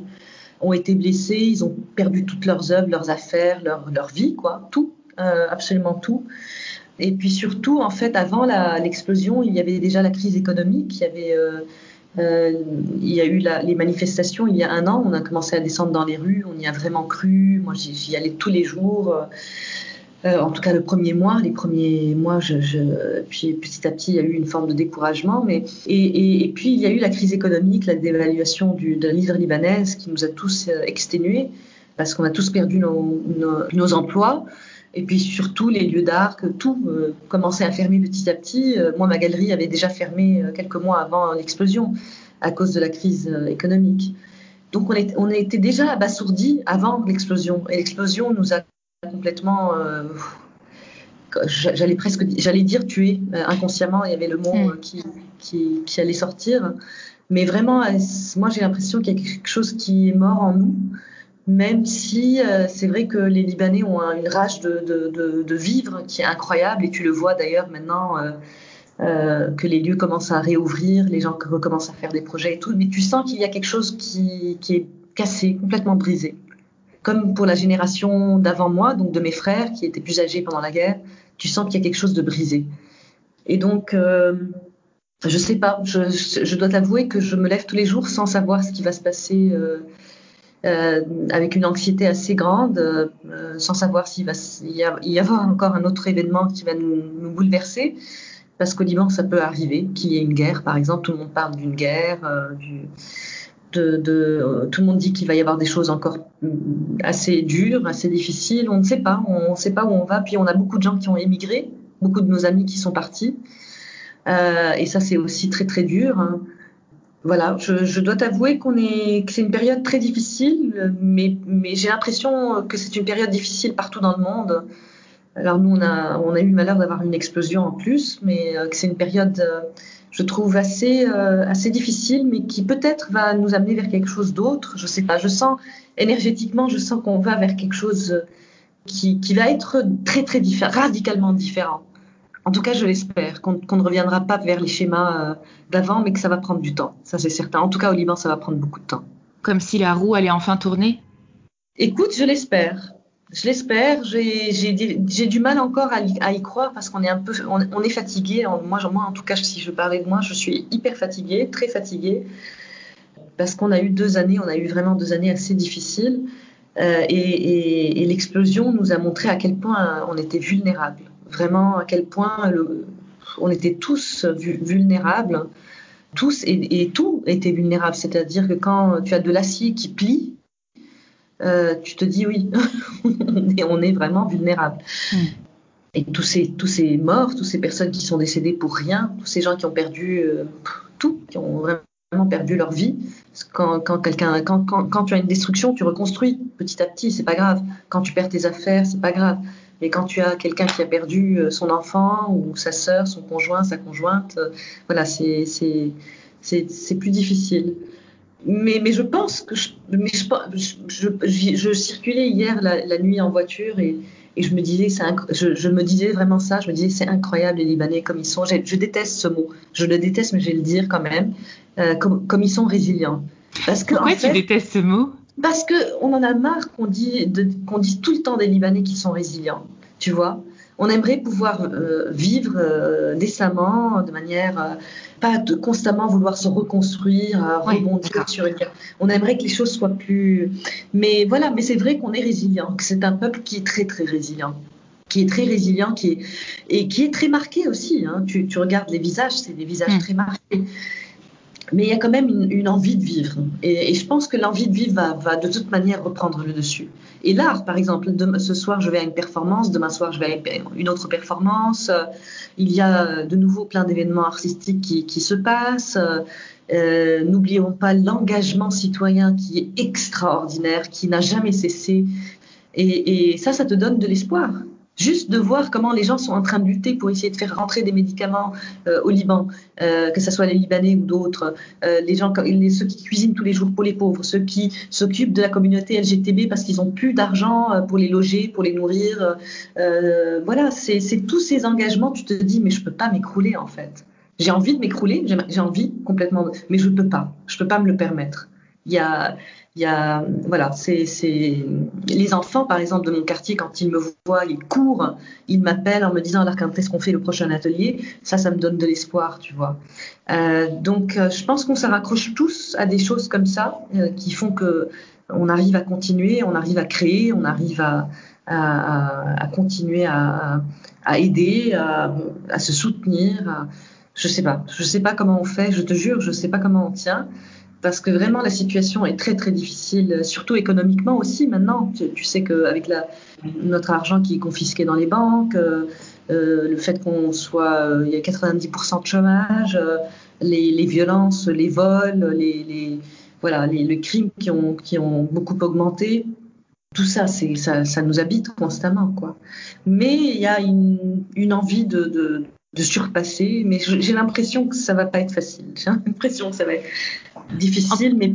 ont été blessés. Ils ont perdu toutes leurs œuvres, leurs affaires, leur, leur vie, quoi, tout, absolument tout. Et puis surtout, en fait, avant l'explosion, il y avait déjà la crise économique. Il y avait, euh, il y a eu les manifestations il y a un an. On a commencé à descendre dans les rues. On y a vraiment cru. Moi, j'y allais tous les jours. Euh, en tout cas, le premier mois, les premiers mois, puis petit à petit, il y a eu une forme de découragement. Mais et, puis il y a eu la crise économique, la dévaluation du, de la livre libanaise qui nous a tous euh, exténués parce qu'on a tous perdu nos emplois. Et puis surtout les lieux d'art, que tout euh, commençait à fermer petit à petit. Euh, moi, ma galerie avait déjà fermé euh, quelques mois avant l'explosion à cause de la crise économique. Donc on, est, on était déjà abasourdis avant l'explosion. Et l'explosion nous a complètement, euh, j'allais presque, j'allais dire tué inconsciemment. Il y avait le mot mm. qui, qui, qui allait sortir. Mais vraiment, moi j'ai l'impression qu'il y a quelque chose qui est mort en nous même si euh, c'est vrai que les Libanais ont un, une rage de, vivre qui est incroyable, et tu le vois d'ailleurs maintenant euh, euh, que les lieux commencent à réouvrir, les gens recommencent à faire des projets et tout, mais tu sens qu'il y a quelque chose qui, est cassé, complètement brisé. Comme pour la génération d'avant moi, donc de mes frères qui étaient plus âgés pendant la guerre, tu sens qu'il y a quelque chose de brisé. Et donc, Je sais pas. Je, je dois t'avouer que je me lève tous les jours sans savoir ce qui va se passer. Euh, euh, avec une anxiété assez grande, euh, sans savoir s'il va y avoir encore un autre événement qui va nous, nous bouleverser. Parce qu'au Liban, ça peut arriver qu'il y ait une guerre, par exemple. Tout le monde parle d'une guerre. Euh, du, de, de, tout le monde dit qu'il va y avoir des choses encore assez dures, assez difficiles. On ne sait pas. On ne sait pas où on va. Puis on a beaucoup de gens qui ont émigré, beaucoup de nos amis qui sont partis. Euh, et ça, c'est aussi très très dur. Hein voilà, je, dois t'avouer qu'on est, que c'est une période très difficile, mais, mais j'ai l'impression que c'est une période difficile partout dans le monde. Alors nous, on a, on a eu le malheur d'avoir une explosion en plus, mais euh, que c'est une période, euh, je trouve, assez, euh, assez difficile, mais qui peut-être va nous amener vers quelque chose d'autre. Je sais pas, je sens énergétiquement, je sens qu'on va vers quelque chose qui, qui va être très, très différent, radicalement différent. En tout cas, je l'espère, qu'on ne reviendra pas vers les schémas euh, d'avant, mais que ça va prendre du temps. Ça, c'est certain. En tout cas, au Liban, ça va prendre beaucoup de temps. Comme si la roue allait enfin tourner? Écoute, je l'espère. Je l'espère. J'ai du mal encore à, y croire parce qu'on est un peu, on, est fatigué. Moi, moi, en tout cas, si je parlais de moi, je suis hyper fatiguée, très fatiguée, parce qu'on a eu deux années, on a eu vraiment deux années assez difficiles. Euh, et, et, et l'explosion nous a montré à quel point on était vulnérable vraiment à quel point le, on était tous vulnérables, tous et, tout était vulnérable. C'est-à-dire que quand tu as de l'acier qui plie, euh, tu te dis oui, *laughs* on est vraiment vulnérable. Mm. Et tous ces, tous ces morts, toutes ces personnes qui sont décédées pour rien, tous ces gens qui ont perdu euh, tout, qui ont vraiment perdu leur vie. Quand, quand, quelqu'un, quand, quand, quand, tu as une destruction, tu reconstruis petit à petit, c'est pas grave. Quand tu perds tes affaires, c'est pas grave. Mais quand tu as quelqu'un qui a perdu euh, son enfant ou sa sœur, son conjoint, sa conjointe, euh, voilà, c'est c'est plus difficile. Mais, mais je pense que je, mais je, je, je, circulais hier la, la, nuit en voiture et, et je me disais, je, je, me disais vraiment ça. Je me disais, c'est incroyable les Libanais comme ils sont. Je, déteste ce mot. Je le déteste, mais je vais le dire quand même. Euh, comme, comme ils sont résilients. Parce que, Pourquoi tu détestes ce mot? Parce qu'on en a marre qu'on dise, tout le temps des Libanais qui sont résilients, tu vois. On aimerait pouvoir euh, vivre euh, décemment, de manière euh, pas de constamment vouloir se reconstruire, rebondir sur une. On aimerait que les choses soient plus. Mais voilà, mais c'est vrai qu'on est résilient, que c'est un peuple qui est très très résilient qui est très résilient, qui est, et qui est très marqué aussi. Hein. Tu, tu, regardes les visages, c'est des visages hmm. très marqués mais il y a quand même une, envie de vivre. Et, je pense que l'envie de vivre va, de toute manière reprendre le dessus. Et l'art, par exemple, ce soir je vais à une performance, demain soir je vais à une autre performance. Il y a de nouveau plein d'événements artistiques qui, se passent. Euh, N'oublions pas l'engagement citoyen qui est extraordinaire, qui n'a jamais cessé. Et, et ça, ça te donne de l'espoir. Juste de voir comment les gens sont en train de lutter pour essayer de faire rentrer des médicaments euh, au Liban, euh, que ce soit les Libanais ou d'autres, euh, les gens, ceux qui cuisinent tous les jours pour les pauvres, ceux qui s'occupent de la communauté LGTB parce qu'ils n'ont plus d'argent pour les loger, pour les nourrir. voilà, c'est tous ces engagements. Tu te dis, mais je peux pas m'écrouler en fait. J'ai envie de m'écrouler, j'ai envie complètement, mais je peux pas. Je peux pas me le permettre. Il y a, il y a, voilà, c'est, les enfants, par exemple, de mon quartier, quand ils me voient, ils courent, ils m'appellent en me disant alors quand est-ce qu'on fait le prochain atelier? Ça, ça me donne de l'espoir, tu vois. Euh, donc, euh, je pense qu'on se raccroche tous à des choses comme ça euh, qui font que on arrive à continuer, on arrive à créer, on arrive à, à, à continuer à, à aider, à, se soutenir. je sais pas, je sais pas comment on fait. Je te jure, je sais pas comment on tient parce que vraiment la situation est très très difficile, surtout économiquement aussi maintenant. Tu, sais qu'avec notre argent qui est confisqué dans les banques, euh, euh le fait qu'on soit, euh, il y a 90% de chômage, euh, les, les, violences, les vols, les, les voilà, les, les, crimes qui ont, qui ont beaucoup augmenté. Tout ça, ça, ça nous habite constamment, quoi. Mais il y a une, une envie de, de, de surpasser, mais j'ai l'impression que ça va pas être facile. J'ai l'impression que ça va être difficile, mais,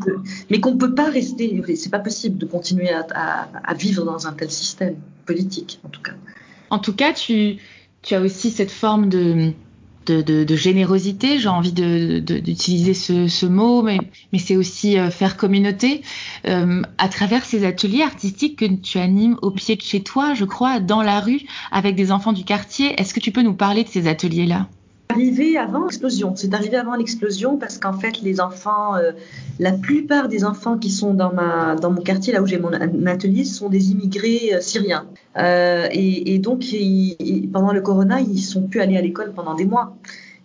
mais qu'on peut pas rester. C'est pas possible de continuer à, à, à, vivre dans un tel système politique, en tout cas. En tout cas, tu, tu as aussi cette forme de de, générosité, j'ai envie d'utiliser ce, ce, mot, mais, mais c'est aussi euh, faire communauté euh, à travers ces ateliers artistiques que tu animes au pied de chez toi, je crois, dans la rue, avec des enfants du quartier. Est-ce que tu peux nous parler de ces ateliers-là? Arrivé avant l'explosion. C'est arrivé avant l'explosion parce qu'en fait, les enfants, euh, la plupart des enfants qui sont dans, ma, dans mon quartier, là où j'ai mon atelier, sont des immigrés euh, syriens. Euh, et, et, donc, pendant le corona, ils sont plus allés à l'école pendant des mois.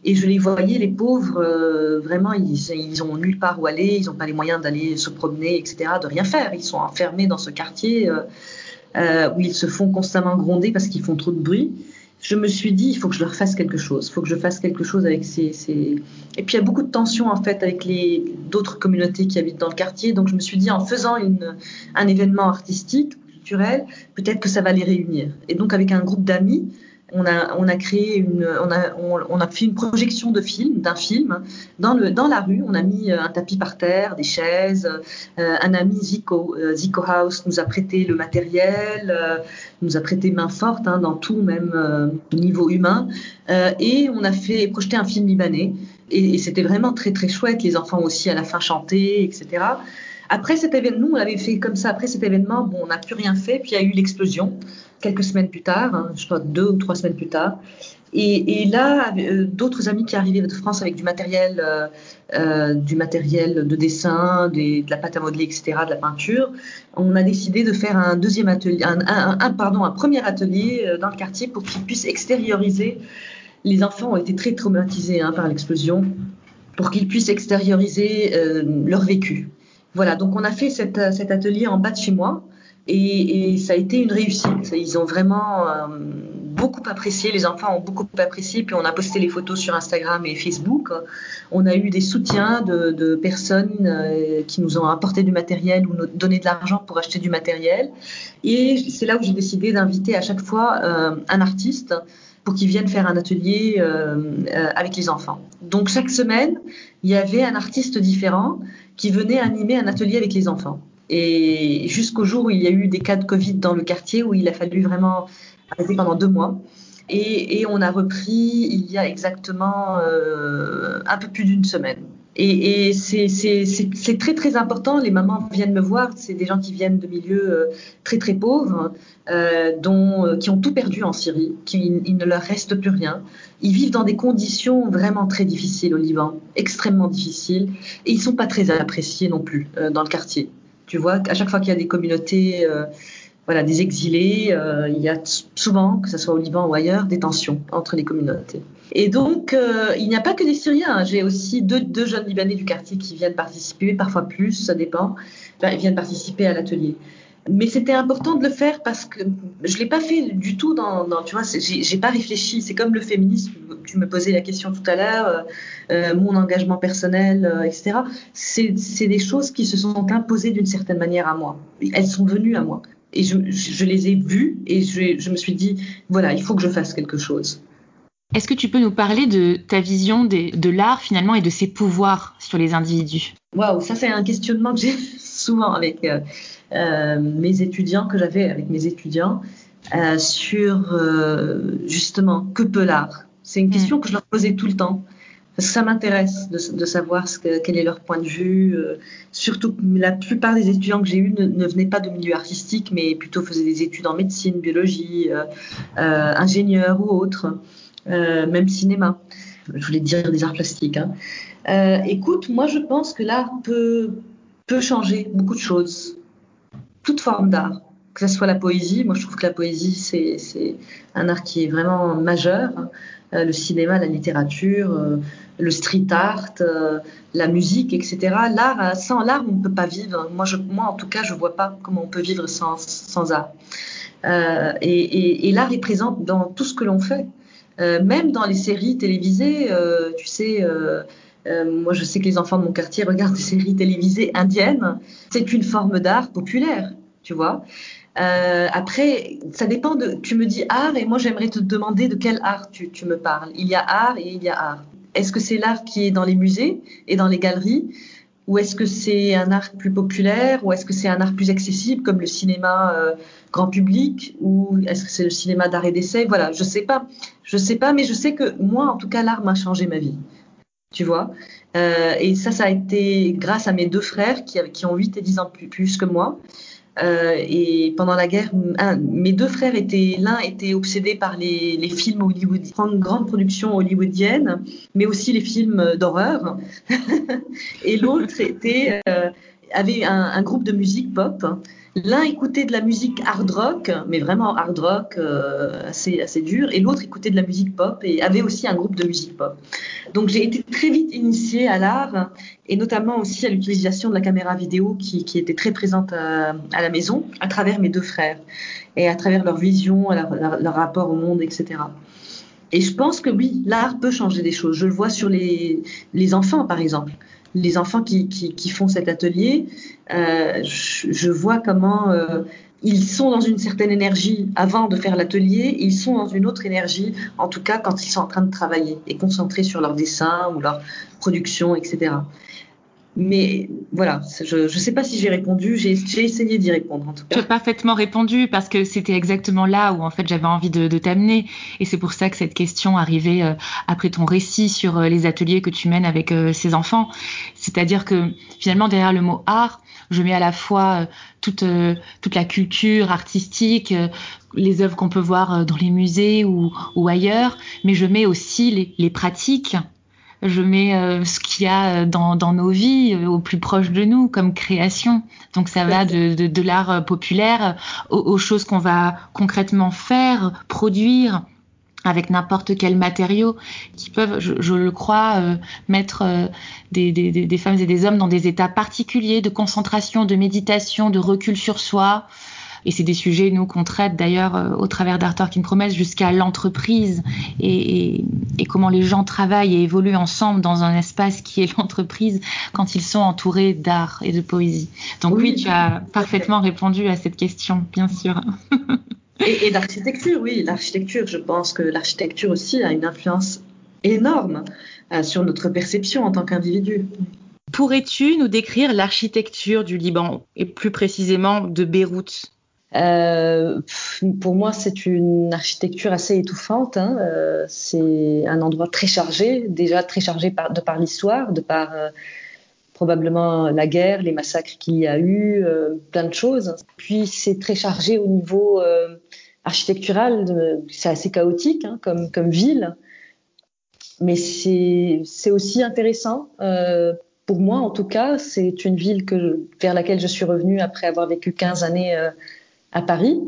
Et je les voyais, les pauvres, euh, vraiment, ils, ils ont nulle part où aller, ils n'ont pas les moyens d'aller se promener, etc., de rien faire. Ils sont enfermés dans ce quartier où ils se font constamment gronder parce qu'ils font trop de bruit je me suis dit, il faut que je leur fasse quelque chose. Il faut que je fasse quelque chose avec ces, ces... Et puis il y a beaucoup de tensions en fait avec les d'autres communautés qui habitent dans le quartier. Donc je me suis dit, en faisant une, un événement artistique, culturel, peut-être que ça va les réunir. Et donc avec un groupe d'amis, on a, créé une, on a, fait une projection de film, d'un film, dans, la rue. On a mis euh, un tapis par terre, des chaises. Euh, un ami Zico, euh, Zico House nous a prêté le matériel, nous a prêté main forte hein, dans tout, même niveau humain. et on a fait projeter un film libanais. Et, et c'était vraiment très très chouette. Les enfants aussi à la fin chantaient, etc. Après cet événement, nous on l'avait fait comme ça. Après cet événement, bon, on n'a plus rien fait. Puis il y a eu l'explosion quelques semaines plus tard, hein, je crois deux ou trois semaines plus tard. Et, là, euh, d'autres amis qui arrivaient de France avec du matériel, euh, euh, du matériel de dessin, des, de la pâte à modeler, etc., de la peinture, on a décidé de faire un deuxième atelier, un, premier atelier dans le quartier pour qu'ils puissent extérioriser. Les enfants ont été très traumatisés hein, par l'explosion, pour qu'ils puissent extérioriser leur vécu. Voilà, donc on a fait cet atelier en bas de chez moi. Et, ça a été une réussite. Ils ont vraiment euh, beaucoup apprécié, les enfants ont beaucoup apprécié, puis on a posté les photos sur Instagram et Facebook. On a eu des soutiens de, personnes euh, qui nous ont apporté du matériel ou donné de l'argent pour acheter du matériel. Et c'est là où j'ai décidé d'inviter à chaque fois euh, un artiste pour qu'il vienne faire un atelier avec les enfants. Donc chaque semaine, il y avait un artiste différent qui venait animer un atelier avec les enfants. Et jusqu'au jour où il y a eu des cas de Covid dans le quartier, où il a fallu vraiment arrêter pendant deux mois. Et, on a repris il y a exactement euh, un peu plus d'une semaine. Et, c'est très très important. Les mamans viennent me voir. C'est des gens qui viennent de milieux euh, très très pauvres, euh, dont qui ont tout perdu en Syrie, qui ne leur reste plus rien. Ils vivent dans des conditions vraiment très difficiles au Liban, extrêmement difficiles, et ils sont pas très appréciés non plus dans le quartier. Tu vois, à chaque fois qu'il y a des communautés, euh, voilà, des exilés, euh, il y a souvent, que ce soit au Liban ou ailleurs, des tensions entre les communautés. Et donc, euh, il n'y a pas que des Syriens. J'ai aussi deux, deux, jeunes Libanais du quartier qui viennent participer, parfois plus, ça dépend. ils viennent participer à l'atelier. Mais c'était important de le faire parce que je l'ai pas fait du tout dans, dans tu vois, j'ai pas réfléchi. C'est comme le féminisme. Tu me posais la question tout à l'heure, euh, euh mon engagement personnel, euh, etc. C'est des choses qui se sont imposées d'une certaine manière à moi. Elles sont venues à moi et je, je les ai vues et je, je me suis dit voilà, il faut que je fasse quelque chose. Est-ce que tu peux nous parler de ta vision des, de l'art finalement et de ses pouvoirs sur les individus? Waouh, ça c'est un questionnement que j'ai *laughs* souvent avec euh, mes étudiants, que j'avais avec mes étudiants, euh, sur euh, justement que peut l'art. C'est une question que je leur posais tout le temps. Parce que ça m'intéresse de, de, savoir ce que, quel est leur point de vue. Euh, surtout que la plupart des étudiants que j'ai eus ne, ne, venaient pas de milieu artistique, mais plutôt faisaient des études en médecine, biologie, euh, euh, ingénieur ou autre, même cinéma. Je voulais dire des arts plastiques. Hein. écoute, moi je pense que l'art peut, peut changer beaucoup de choses toute forme d'art, que ce soit la poésie. Moi, je trouve que la poésie, c'est un art qui est vraiment majeur. Euh, le cinéma, la littérature, euh, le street art, euh, la musique, etc. L'art, sans l'art, on ne peut pas vivre. Moi, en tout cas, je vois pas comment on peut vivre sans, art. Et l'art est présent dans tout ce que l'on fait. même dans les séries télévisées, tu sais, euh, moi, je sais que les enfants de mon quartier regardent des séries télévisées indiennes. C'est une forme d'art populaire, tu vois. Euh, après, ça dépend de. Tu me dis art et moi j'aimerais te demander de quel art tu, me parles. Il y a art et il y a art. Est-ce que c'est l'art qui est dans les musées et dans les galeries? Ou est-ce que c'est un art plus populaire? Ou est-ce que c'est un art plus accessible comme le cinéma euh, grand public? Ou est-ce que c'est le cinéma d'art et d'essai? Voilà, je sais pas. Je sais pas, mais je sais que moi, en tout cas, l'art m'a changé ma vie tu vois. Euh, et ça, ça a été grâce à mes deux frères qui, qui ont 8 et 10 ans plus, que moi. et pendant la guerre, mes deux frères étaient, l'un était obsédé par les, les films hollywoodiens, une grande production hollywoodienne, mais aussi les films d'horreur. *laughs* et l'autre était, avait un, un, groupe de musique pop. L'un écoutait de la musique hard rock, mais vraiment hard rock, euh, assez, assez dur, et l'autre écoutait de la musique pop et avait aussi un groupe de musique pop. Donc j'ai été très vite initiée à l'art et notamment aussi à l'utilisation de la caméra vidéo qui, qui était très présente à, à, la maison à travers mes deux frères et à travers leur vision, leur, leur, rapport au monde, etc. Et je pense que oui, l'art peut changer des choses. Je le vois sur les, les enfants, par exemple les enfants qui, qui, font cet atelier, euh, je, je, vois comment euh, ils sont dans une certaine énergie avant de faire l'atelier, ils sont dans une autre énergie, en tout cas quand ils sont en train de travailler et concentrés sur leur dessin ou leur production, etc. Mais voilà, je ne sais pas si j'ai répondu, j'ai essayé d'y répondre en tout cas. Tu as parfaitement répondu parce que c'était exactement là où en fait j'avais envie de, de t'amener et c'est pour ça que cette question arrivait euh, après ton récit sur euh, les ateliers que tu mènes avec euh, ces enfants. C'est-à-dire que finalement derrière le mot art, je mets à la fois toute, toute la culture artistique, les œuvres qu'on peut voir dans les musées ou, ou ailleurs, mais je mets aussi les, les pratiques je mets euh, ce qu'il y a euh, dans, dans nos vies euh, au plus proche de nous comme création. Donc ça va de, de, de l'art populaire aux, aux choses qu'on va concrètement faire, produire avec n'importe quel matériau qui peuvent, je, je le crois, euh, mettre euh, des, des, des, femmes et des hommes dans des états particuliers de concentration, de méditation, de recul sur soi, et c'est des sujets, nous, qu'on traite d'ailleurs euh, au travers d'Art Working Promise jusqu'à l'entreprise et, et, et, comment les gens travaillent et évoluent ensemble dans un espace qui est *laughs* l'entreprise quand ils sont entourés d'art et de poésie. Donc oui, oui tu as parfaitement répondu à cette question, bien sûr. et, et d'architecture, oui, l'architecture, je pense que l'architecture aussi a une influence énorme euh, sur notre perception en tant qu'individu. Pourrais-tu nous décrire l'architecture du Liban et plus précisément de Beyrouth? Euh, pour moi, c'est une architecture assez étouffante. Hein. Euh, c'est un endroit très chargé, déjà très chargé de par l'histoire, de par euh, probablement la guerre, les massacres qu'il y a eu, plein de choses. Puis c'est très chargé au niveau architectural, c'est assez chaotique hein, comme, ville, mais c'est aussi intéressant. Pour moi, en tout cas, c'est une ville vers laquelle je suis revenue après avoir vécu 15 années à Paris.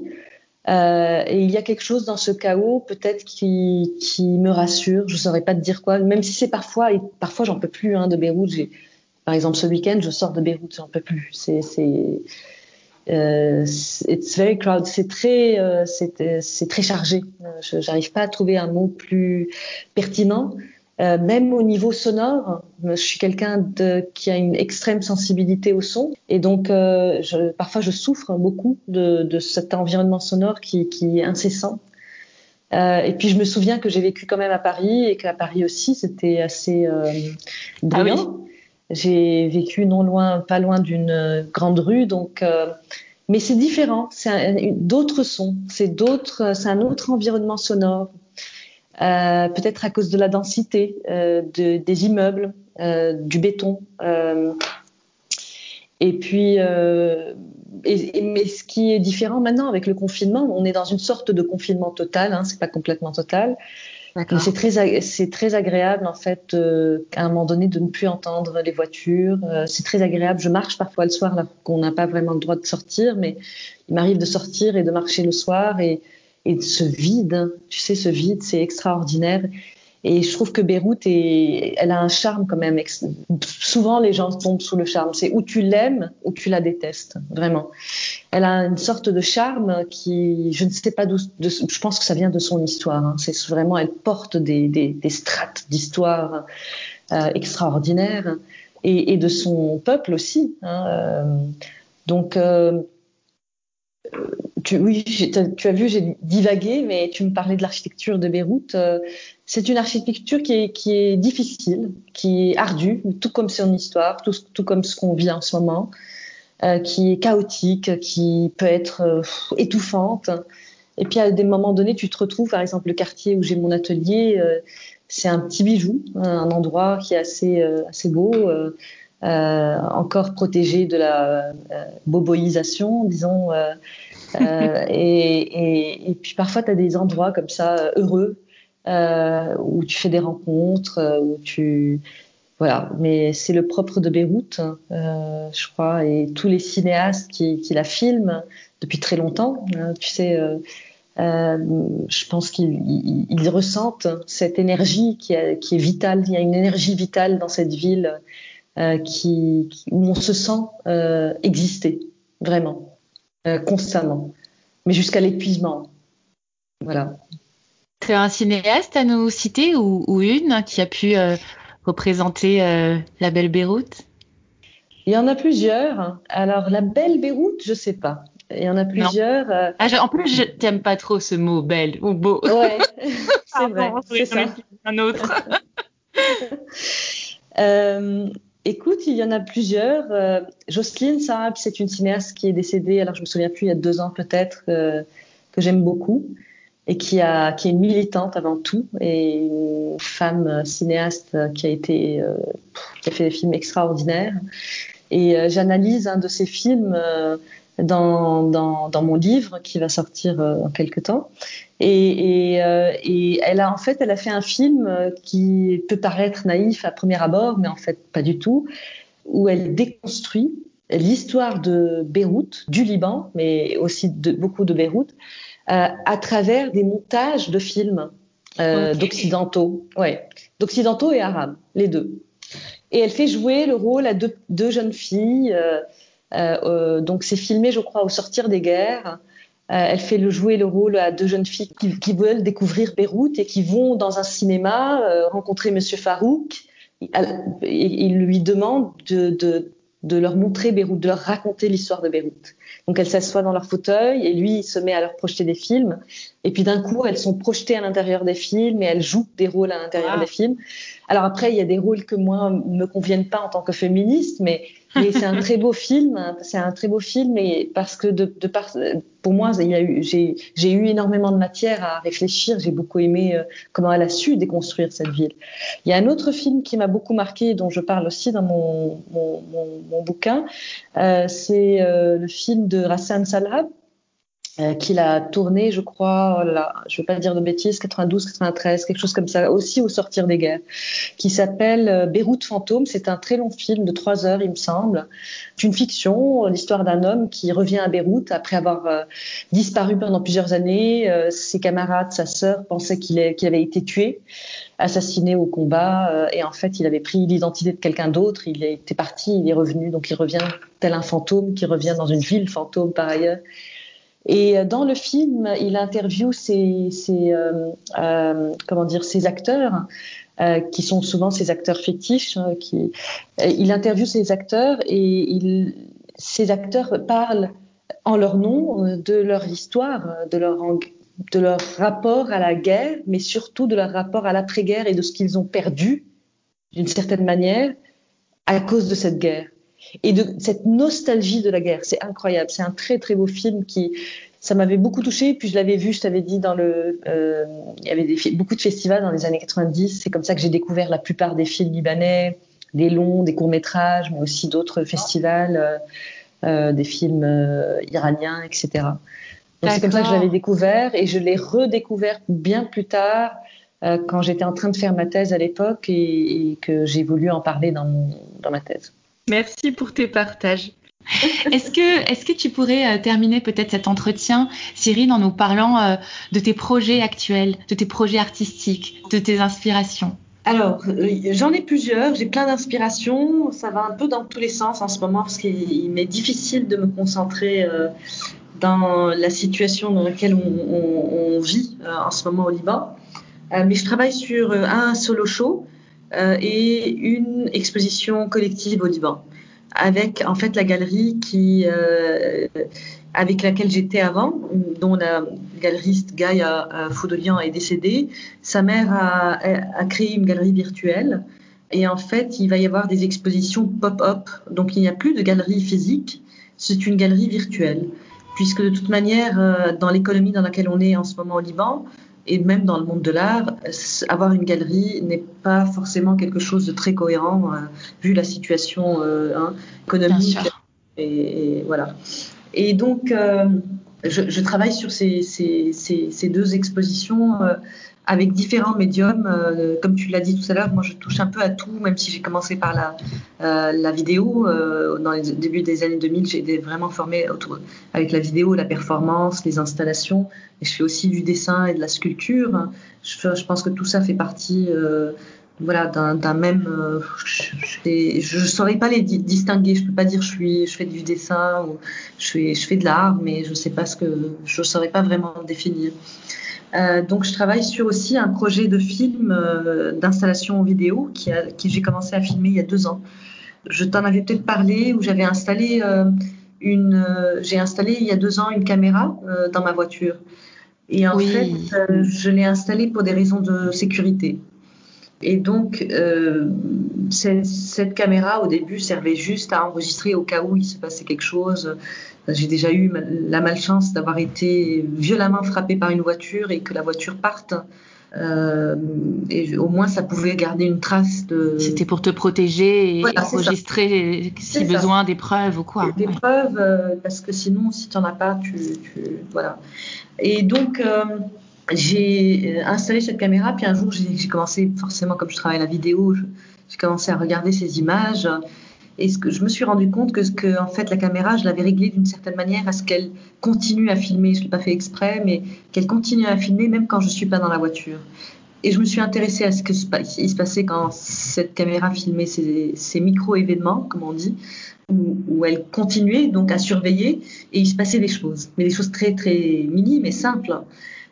Euh, et il y a quelque chose dans ce chaos peut-être qui, qui me rassure. Je saurais pas te dire quoi, même si c'est parfois, et parfois j'en peux plus hein, de Beyrouth. Par exemple, ce week-end, je sors de Beyrouth, j'en peux plus. C'est, c'est, euh, it's very crowded. C'est très, euh, c'est, c'est très chargé. Je, j'arrive pas à trouver un mot plus pertinent. Euh, même au niveau sonore, je suis quelqu'un qui a une extrême sensibilité au son et donc euh, je, parfois je souffre beaucoup de, de cet environnement sonore qui, qui est incessant. Euh, et puis je me souviens que j'ai vécu quand même à Paris et qu'à Paris aussi c'était assez bruyant. Ah oui. J'ai vécu non loin, pas loin d'une grande rue, donc mais c'est différent, c'est d'autres sons, c'est d'autres, c'est un autre environnement sonore. Euh, peut-être à cause de la densité euh, de, des immeubles, euh, du béton. Et puis, et, et, mais ce qui est différent maintenant avec le confinement, on est dans une sorte de confinement total, hein, c'est pas complètement total. C'est très, c'est très agréable en fait euh, à un moment donné de ne plus entendre les voitures. Euh, c'est très agréable. Je marche parfois le soir là qu'on n'a pas vraiment le droit de sortir, mais il m'arrive de sortir et de marcher le soir et, et ce vide, tu sais, ce vide, c'est extraordinaire. Et je trouve que Beyrouth, est, elle a un charme quand même. Souvent, les gens tombent sous le charme. C'est où tu l'aimes ou tu la détestes, vraiment. Elle a une sorte de charme qui, je ne sais pas d'où, je pense que ça vient de son histoire. Hein. C'est vraiment, elle porte des, des, strates d'histoire euh, extraordinaires et, et, de son peuple aussi. Hein. Euh, donc, euh, oui, tu as vu, j'ai divagué, mais tu me parlais de l'architecture de Beyrouth. Euh, c'est une architecture qui est, difficile, qui est ardue, tout comme son histoire, tout, comme ce qu'on vit en ce moment, euh, qui est chaotique, qui peut être euh, étouffante. Et puis à des moments donnés, tu te retrouves, par exemple, le quartier où j'ai mon atelier, c'est un petit bijou, un endroit qui est assez, assez beau, encore protégé de la boboisation, disons. *laughs* Et, et, puis parfois, tu as des endroits comme ça heureux où tu fais des rencontres, où tu voilà, mais c'est le propre de Beyrouth, euh, je crois, et tous les cinéastes qui, qui la filment depuis très longtemps. Hein, tu sais, euh, euh, je pense qu'ils ressentent cette énergie qui, qui, est vitale. Il y a une énergie vitale dans cette ville euh, qui, où on se sent euh, exister, vraiment, euh, constamment, mais jusqu'à l'épuisement. Voilà. Tu as un cinéaste à nous citer ou, ou une qui a pu représenter la belle Beyrouth? Il y en a plusieurs. Alors, la belle Beyrouth, je sais pas. Il y en a plusieurs. Euh... Ah, en plus, je t'aime pas trop ce mot belle ou beau. Ouais, *laughs* c'est vrai. C'est ça. Un autre. *laughs* euh, écoute, il y en a plusieurs. Euh, Jocelyne Saab, c'est une cinéaste qui est décédée, alors je me souviens plus, il y a deux ans peut-être, que j'aime beaucoup et qui, a, qui est militante avant tout et une femme cinéaste qui a été euh, qui a fait des films extraordinaires et euh, j'analyse un de ses films euh, dans, dans, dans, mon livre qui va sortir en quelque temps et, et, et, elle a en fait elle a fait un film qui peut paraître naïf à premier abord mais en fait pas du tout où elle déconstruit l'histoire de Beyrouth du Liban mais aussi de beaucoup de Beyrouth euh, à travers des montages de films euh, okay. d'occidentaux, ouais, d'occidentaux et arabes, les deux. Et elle fait jouer le rôle à deux, deux jeunes filles. Euh, euh, donc c'est filmé, je crois, au sortir des guerres. elle fait le jouer le rôle à deux jeunes filles qui, qui veulent découvrir Beyrouth et qui vont dans un cinéma rencontrer Monsieur Farouk. Il lui demande de, de, de leur montrer Beyrouth, de leur raconter l'histoire de Beyrouth. Donc elles s'assoient dans leur fauteuil et lui il se met à leur projeter des films. Et puis d'un coup elles sont projetées à l'intérieur des films et elles jouent des rôles à l'intérieur ah. des films. Alors après il y a des rôles que moi me conviennent pas en tant que féministe, mais mais c'est un très beau film, c'est un très beau film et parce que de, de par, pour moi, j'ai, eu énormément de matière à réfléchir. J'ai beaucoup aimé euh, comment elle a su déconstruire cette ville. Il y a un autre film qui m'a beaucoup marqué, dont je parle aussi dans mon, mon, mon, mon bouquin. Euh, c'est euh, le film de Rassan Salhab, euh, qu'il a tourné, je crois, je ne veux pas dire de bêtises, 92, 93, quelque chose comme ça, aussi au sortir des guerres, qui s'appelle euh, Beyrouth fantôme. C'est un très long film de trois heures, il me semble. C'est une fiction, l'histoire d'un homme qui revient à Beyrouth après avoir euh, disparu pendant plusieurs années. Ses camarades, sa sœur pensaient qu'il qu avait été tué, assassiné au combat, et en fait, il avait pris l'identité de quelqu'un d'autre. Il était parti, il est revenu, donc il revient tel un fantôme qui revient dans une ville fantôme par ailleurs. Et euh, dans le film, il interviewe ses, euh, euh, comment dire, acteurs, qui sont souvent ses acteurs fétiches. Il interviewe ses acteurs et il, ces acteurs parlent en leur nom de leur histoire, de leur, de leur rapport à la guerre, mais surtout de leur rapport à l'après-guerre et de ce qu'ils ont perdu, d'une certaine manière, à cause de cette guerre et de cette nostalgie de la guerre. C'est incroyable. C'est un très très beau film qui ça m'avait beaucoup touché. Puis je l'avais vu, je t'avais dit dans le, euh, il y avait des, beaucoup de festivals dans les années 90. C'est comme ça que j'ai découvert la plupart des films libanais, des longs, des courts métrages, mais aussi d'autres festivals, euh, euh, des films euh, iraniens, etc. Donc c'est comme ça que je l'avais découvert et je l'ai redécouvert bien plus tard quand j'étais en train de faire ma thèse à l'époque et, et que j'ai voulu en parler dans, mon, dans ma thèse. Merci pour tes partages. Est-ce que, est que tu pourrais euh, terminer peut-être cet entretien, Cyrine, en nous parlant euh, de tes projets actuels, de tes projets artistiques, de tes inspirations? Alors, euh, j'en ai plusieurs, j'ai plein d'inspirations, ça va un peu dans tous les sens en ce moment parce qu'il m'est difficile de me concentrer euh, dans la situation dans laquelle on, on, on vit euh, en ce moment au Liban. mais je travaille sur un solo show et une exposition collective au Liban avec en fait la galerie qui euh, avec laquelle j'étais avant, dont la galeriste Gaïa euh, Foudolian est décédée. Sa mère a, a, créé une galerie virtuelle et en fait il va y avoir des expositions pop-up. Donc il n'y a plus de galerie physique, c'est une galerie virtuelle puisque de toute manière euh, dans l'économie dans laquelle on est en ce moment au Liban, Et même dans le monde de l'art, avoir une galerie n'est pas forcément quelque chose de très cohérent vu la situation hein, économique. Et, et, voilà. Et donc, je, je, travaille sur ces, ces, ces, ces deux expositions euh, avec différents médiums. Euh, comme tu l'as dit tout à l'heure, moi je touche un peu à tout, même si j'ai commencé par la, euh, la vidéo. dans les débuts des années 2000, j'ai été vraiment formée autour, avec la vidéo, la performance, les installations. Et je fais aussi du dessin et de la sculpture. Je, pense que tout ça fait partie voilà, d'un même. Euh, je ne saurais pas les distinguer. Je peux pas dire je suis, je fais du dessin ou je fais, je fais de l'art, mais je sais pas ce que, je saurais pas vraiment définir. Euh, donc, je travaille sur aussi un projet de film euh, d'installation vidéo qui, a, qui j'ai commencé à filmer il y a deux ans. Je t'en avais peut-être parlé où j'avais installé euh, une, j'ai installé il y a deux ans une caméra dans ma voiture. Et en fait, je l'ai installée pour des raisons de sécurité. Et donc, euh, cette caméra, au début, servait juste à enregistrer au cas où il se passait quelque chose. J'ai déjà eu la malchance d'avoir été violemment frappé par une voiture et que la voiture parte. Euh, et au moins, ça pouvait garder une trace de. C'était pour te protéger et enregistrer si besoin des preuves ou quoi. Des, preuves, euh, parce que sinon, si tu n'en as pas, tu, tu, Voilà. Et donc. Euh, j'ai installé cette caméra, puis un jour j'ai commencé, forcément comme je travaille la vidéo, j'ai commencé à regarder ces images. Et ce que je me suis rendu compte que, que en fait la caméra, je l'avais réglée d'une certaine manière à ce qu'elle continue à filmer. Je l'ai pas fait exprès, mais qu'elle continue à filmer même quand je suis pas dans la voiture. Et je me suis intéressée à ce qui se passait quand cette caméra filmait ces, ces micro-événements, comme on dit, où, où, elle continuait donc à surveiller et il se passait des choses, mais des choses très très minimes et simples.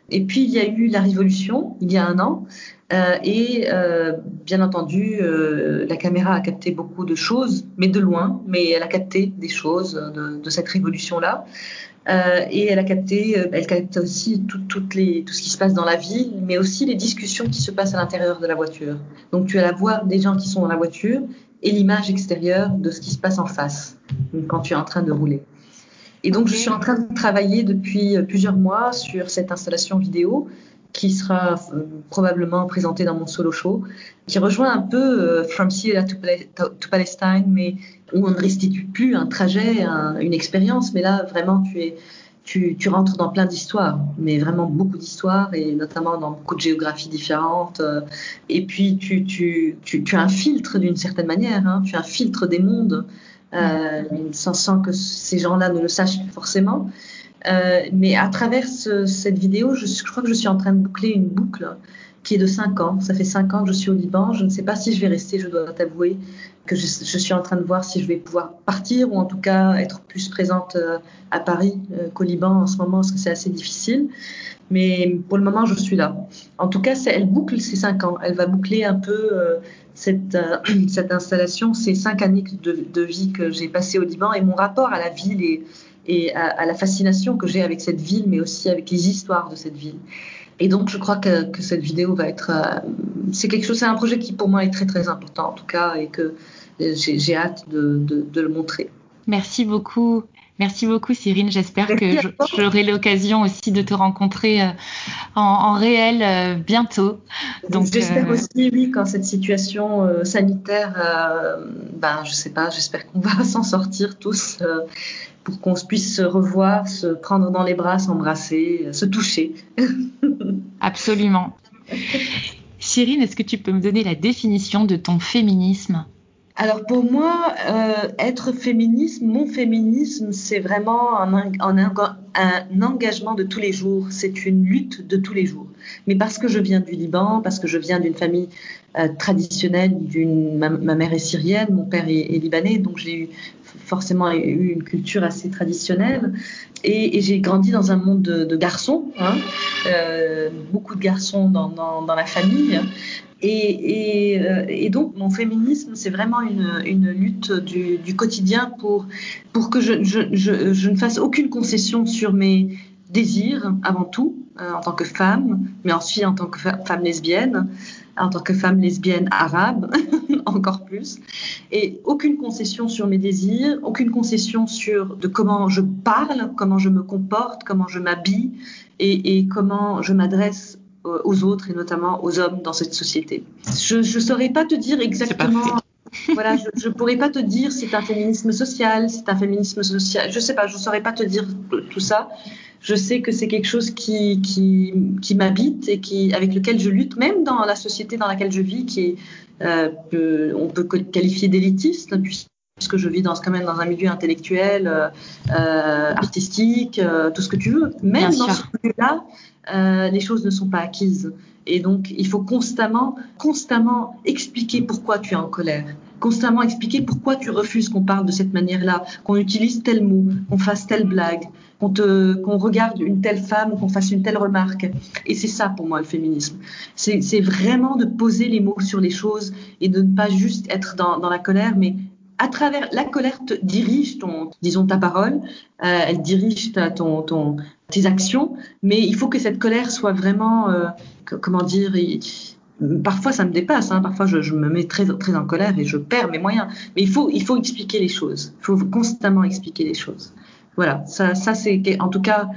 Et puis il y a eu la révolution il y a un an. Euh, et euh, bien entendu, euh, la caméra a capté beaucoup de choses, mais de loin, mais elle a capté des choses de, de cette révolution-là. Et elle a capté, elle capte aussi tout, toutes les, tout ce qui se passe dans la ville, mais aussi les discussions qui se passent à l'intérieur de la voiture. Donc tu as la voix des gens qui sont dans la voiture et l'image extérieure de ce qui se passe en face quand tu es en train de rouler. Et donc, je suis en train de travailler depuis plusieurs mois sur cette installation vidéo qui sera euh, probablement présentée dans mon solo show, qui rejoint un peu euh, From Syria to, Palestine, mais où on ne restitue plus un trajet, une expérience, mais là, vraiment, tu es, tu, tu, rentres dans plein d'histoires, mais vraiment beaucoup d'histoires, et notamment dans beaucoup de géographies différentes. et puis, tu, tu, tu, tu as un filtre d'une certaine manière, hein, tu filtre des mondes euh, sans, sans, que ces gens-là ne le sachent forcément. Euh, mais à travers ce, cette vidéo, je, crois que je suis en train de boucler une boucle qui est de 5 ans. Ça fait 5 ans que je suis au Liban. Je ne sais pas si je vais rester, je dois t'avouer que je, suis en train de voir si je vais pouvoir partir ou en tout cas être plus présente euh, à Paris euh, qu'au Liban en ce moment parce que c'est assez difficile. Mais pour le moment, je suis là. En tout cas, elle boucle ces 5 ans. Elle va boucler un peu *clears throat* cette, installation, ces cinq années de, de vie que j'ai passées au Liban et mon rapport à la ville et, et à, à, la fascination que j'ai avec cette ville, mais aussi avec les histoires de cette ville. Et donc, je crois que, que cette vidéo va être, euh, c'est quelque chose, c'est un projet qui pour moi est très très important en tout cas, et que j'ai hâte de, de, de le montrer. Merci beaucoup. Merci beaucoup Cyrine, j'espère que j'aurai l'occasion aussi de te rencontrer euh, en, en, réel euh, bientôt. Donc j'espère euh... aussi oui quand cette situation euh, sanitaire euh, ben je sais pas, j'espère qu'on *laughs* va s'en sortir tous pour qu'on puisse se revoir, se prendre dans les bras, s'embrasser, se toucher. *laughs* Absolument. Cyrine, est-ce que tu peux me donner la définition de ton féminisme? Alors pour moi, euh, être féminisme, mon féminisme, c'est vraiment un, un, un, engagement de tous les jours, c'est une lutte de tous les jours. Mais parce que je viens du Liban, parce que je viens d'une famille euh, traditionnelle, ma, mère est syrienne, mon père est, libanais, donc j'ai forcément eu une culture assez traditionnelle et, j'ai grandi dans un monde de, garçons, hein, euh, beaucoup de garçons dans, la famille. Euh, et, donc, mon féminisme, c'est vraiment une, lutte du, quotidien pour, pour que je, ne fasse aucune concession sur mes désirs, avant tout, euh, en tant que femme, mais ensuite en tant que femme lesbienne, en tant que femme lesbienne arabe, *laughs* encore plus. Et aucune concession sur mes désirs, aucune concession sur de comment je parle, comment je me comporte, comment je m'habille et, et comment je m'adresse aux autres et notamment aux hommes dans cette société. Je ne saurais pas te dire exactement. Voilà, je ne pourrais pas te dire c'est un féminisme social, c'est un féminisme social. Je sais pas, je ne saurais pas te dire tout ça. Je sais que c'est quelque chose qui, qui, qui m'habite et qui, avec lequel je lutte, même dans la société dans laquelle je vis, qui est, euh, on peut qualifier d'élitiste, puisque je vis dans, quand même dans un milieu intellectuel, euh, euh artistique, euh, tout ce que tu veux. Même dans ce milieu-là, euh, les choses ne sont pas acquises. Et donc, il faut constamment, constamment expliquer pourquoi tu es en colère, constamment expliquer pourquoi tu refuses qu'on parle de cette manière-là, qu'on utilise tel mot, qu'on fasse telle blague, qu'on regarde une telle femme, qu'on fasse une telle remarque. Et c'est ça pour moi le féminisme. C'est, vraiment de poser les mots sur les choses et de ne pas juste être dans, la colère, mais à travers la colère te dirige ton, disons ta parole, euh, elle dirige ta, ton, tes actions, mais il faut que cette colère soit vraiment, euh, comment dire, parfois ça me dépasse, hein, parfois je, je, me mets très, très en colère et je perds mes moyens, mais il faut, il faut expliquer les choses, il faut constamment expliquer les choses. Voilà, ça, ça c'est en tout cas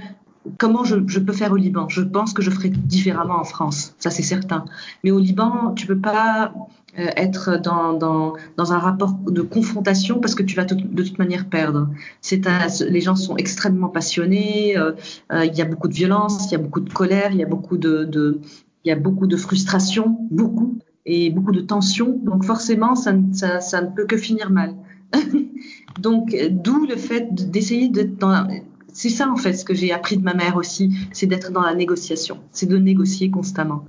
comment je, je, peux faire au Liban? Je pense que je ferai différemment en France, ça c'est certain. Mais au Liban, tu peux pas euh, être dans, dans, dans, un rapport de confrontation parce que tu vas de toute manière perdre. C'est les gens sont extrêmement passionnés, euh, euh, il y a beaucoup de violence, il y a beaucoup de colère, il y a beaucoup de, de il y a beaucoup de frustration, beaucoup et beaucoup de tension. Donc forcément, ça, ça, ne peut que finir mal. *laughs* Donc d'où le fait d'essayer d'être dans c'est ça en fait ce que j'ai appris de ma mère aussi, c'est d'être dans la négociation, c'est de négocier constamment.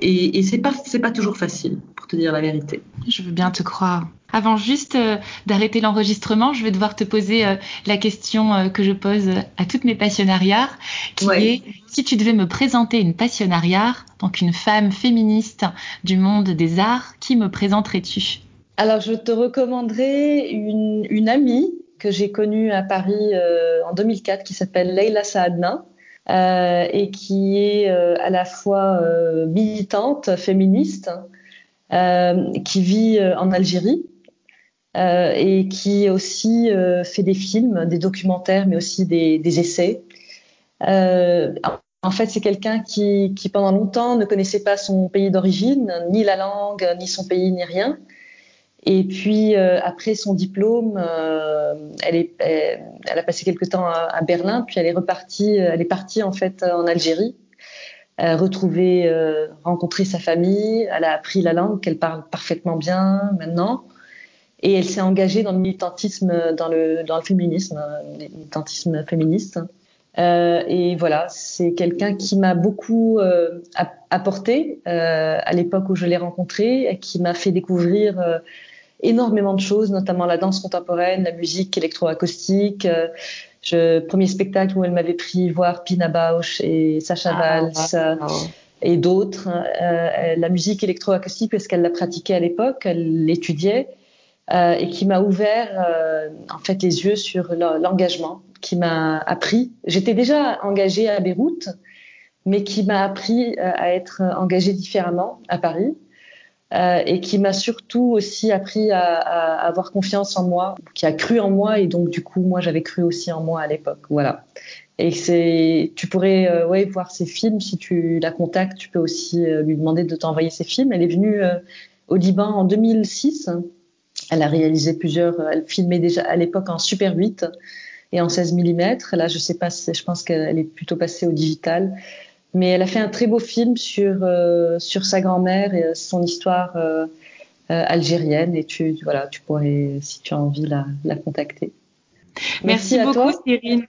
Et, et c'est pas c'est pas toujours facile, pour te dire la vérité. Je veux bien te croire. Avant juste euh, d'arrêter l'enregistrement, je vais devoir te poser euh, la question euh, que je pose à toutes mes passionnariats, qui est si tu devais me présenter une passionnariat, donc une femme féministe du monde des arts, qui me présenterais-tu? Alors je te recommanderais une, une amie que j'ai connue à Paris en 2004 qui s'appelle Leila Saadna et qui est euh, à la fois euh, militante, féministe, qui vit en Algérie et qui aussi fait des films, des documentaires, mais aussi des, des essais. En fait, c'est quelqu'un qui, qui, pendant longtemps, ne connaissait pas son pays d'origine, ni la langue, ni son pays, ni rien. Et puis euh, après son diplôme, euh, elle, a passé quelques temps à, Berlin, puis elle est repartie, elle est partie en fait en Algérie, euh, retrouver, rencontrer sa famille. Elle a appris la langue qu'elle parle parfaitement bien maintenant, et elle s'est engagée dans le militantisme, dans le dans le féminisme, le militantisme féministe. et voilà, c'est quelqu'un qui m'a beaucoup apporté à l'époque où je l'ai rencontrée, qui m'a fait découvrir énormément de choses, notamment la danse contemporaine, la musique électroacoustique. Euh, je, premier spectacle où elle m'avait pris voir Pina Bausch et Sacha ah, Valls et d'autres. Euh, la musique électroacoustique parce qu'elle la pratiquait à l'époque, elle l'étudiait euh, et qui m'a ouvert euh, en fait les yeux sur l'engagement, qui m'a appris. J'étais déjà engagée à Beyrouth, mais qui m'a appris euh, à être engagée différemment à Paris euh, et qui m'a surtout aussi appris à, avoir confiance en moi, qui a cru en moi et donc du coup moi j'avais cru aussi en moi à l'époque. Voilà. Et c'est, tu pourrais euh, ouais voir ses films si tu la contactes, tu peux aussi euh, lui demander de t'envoyer ses films. Elle est venue au Liban en 2006. Elle a réalisé plusieurs, elle filmait déjà à l'époque en Super 8 et en 16 mm. Là, je sais pas, je pense qu'elle est plutôt passée au digital. Mais elle a fait un très beau film sur, euh, sur sa grand-mère et son histoire euh, euh, algérienne. Et tu, voilà, tu pourrais, si tu as envie, la, la contacter. Merci, Merci beaucoup, Cyrine.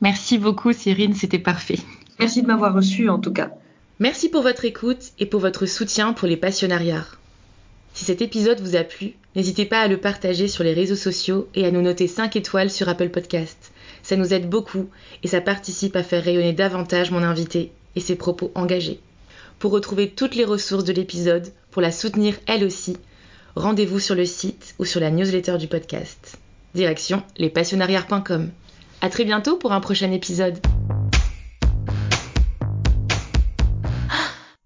Merci beaucoup, Cyrine. C'était parfait. Merci de m'avoir reçu, en tout cas. Merci pour votre écoute et pour votre soutien pour les passionnariats. Si cet épisode vous a plu, n'hésitez pas à le partager sur les réseaux sociaux et à nous noter 5 étoiles sur Apple Podcast. Ça nous aide beaucoup et ça participe à faire rayonner davantage mon invité et ses propos engagés. Pour retrouver toutes les ressources de l'épisode, pour la soutenir elle aussi, rendez-vous sur le site ou sur la newsletter du podcast. Direction lespassionnariats.com. À très bientôt pour un prochain épisode.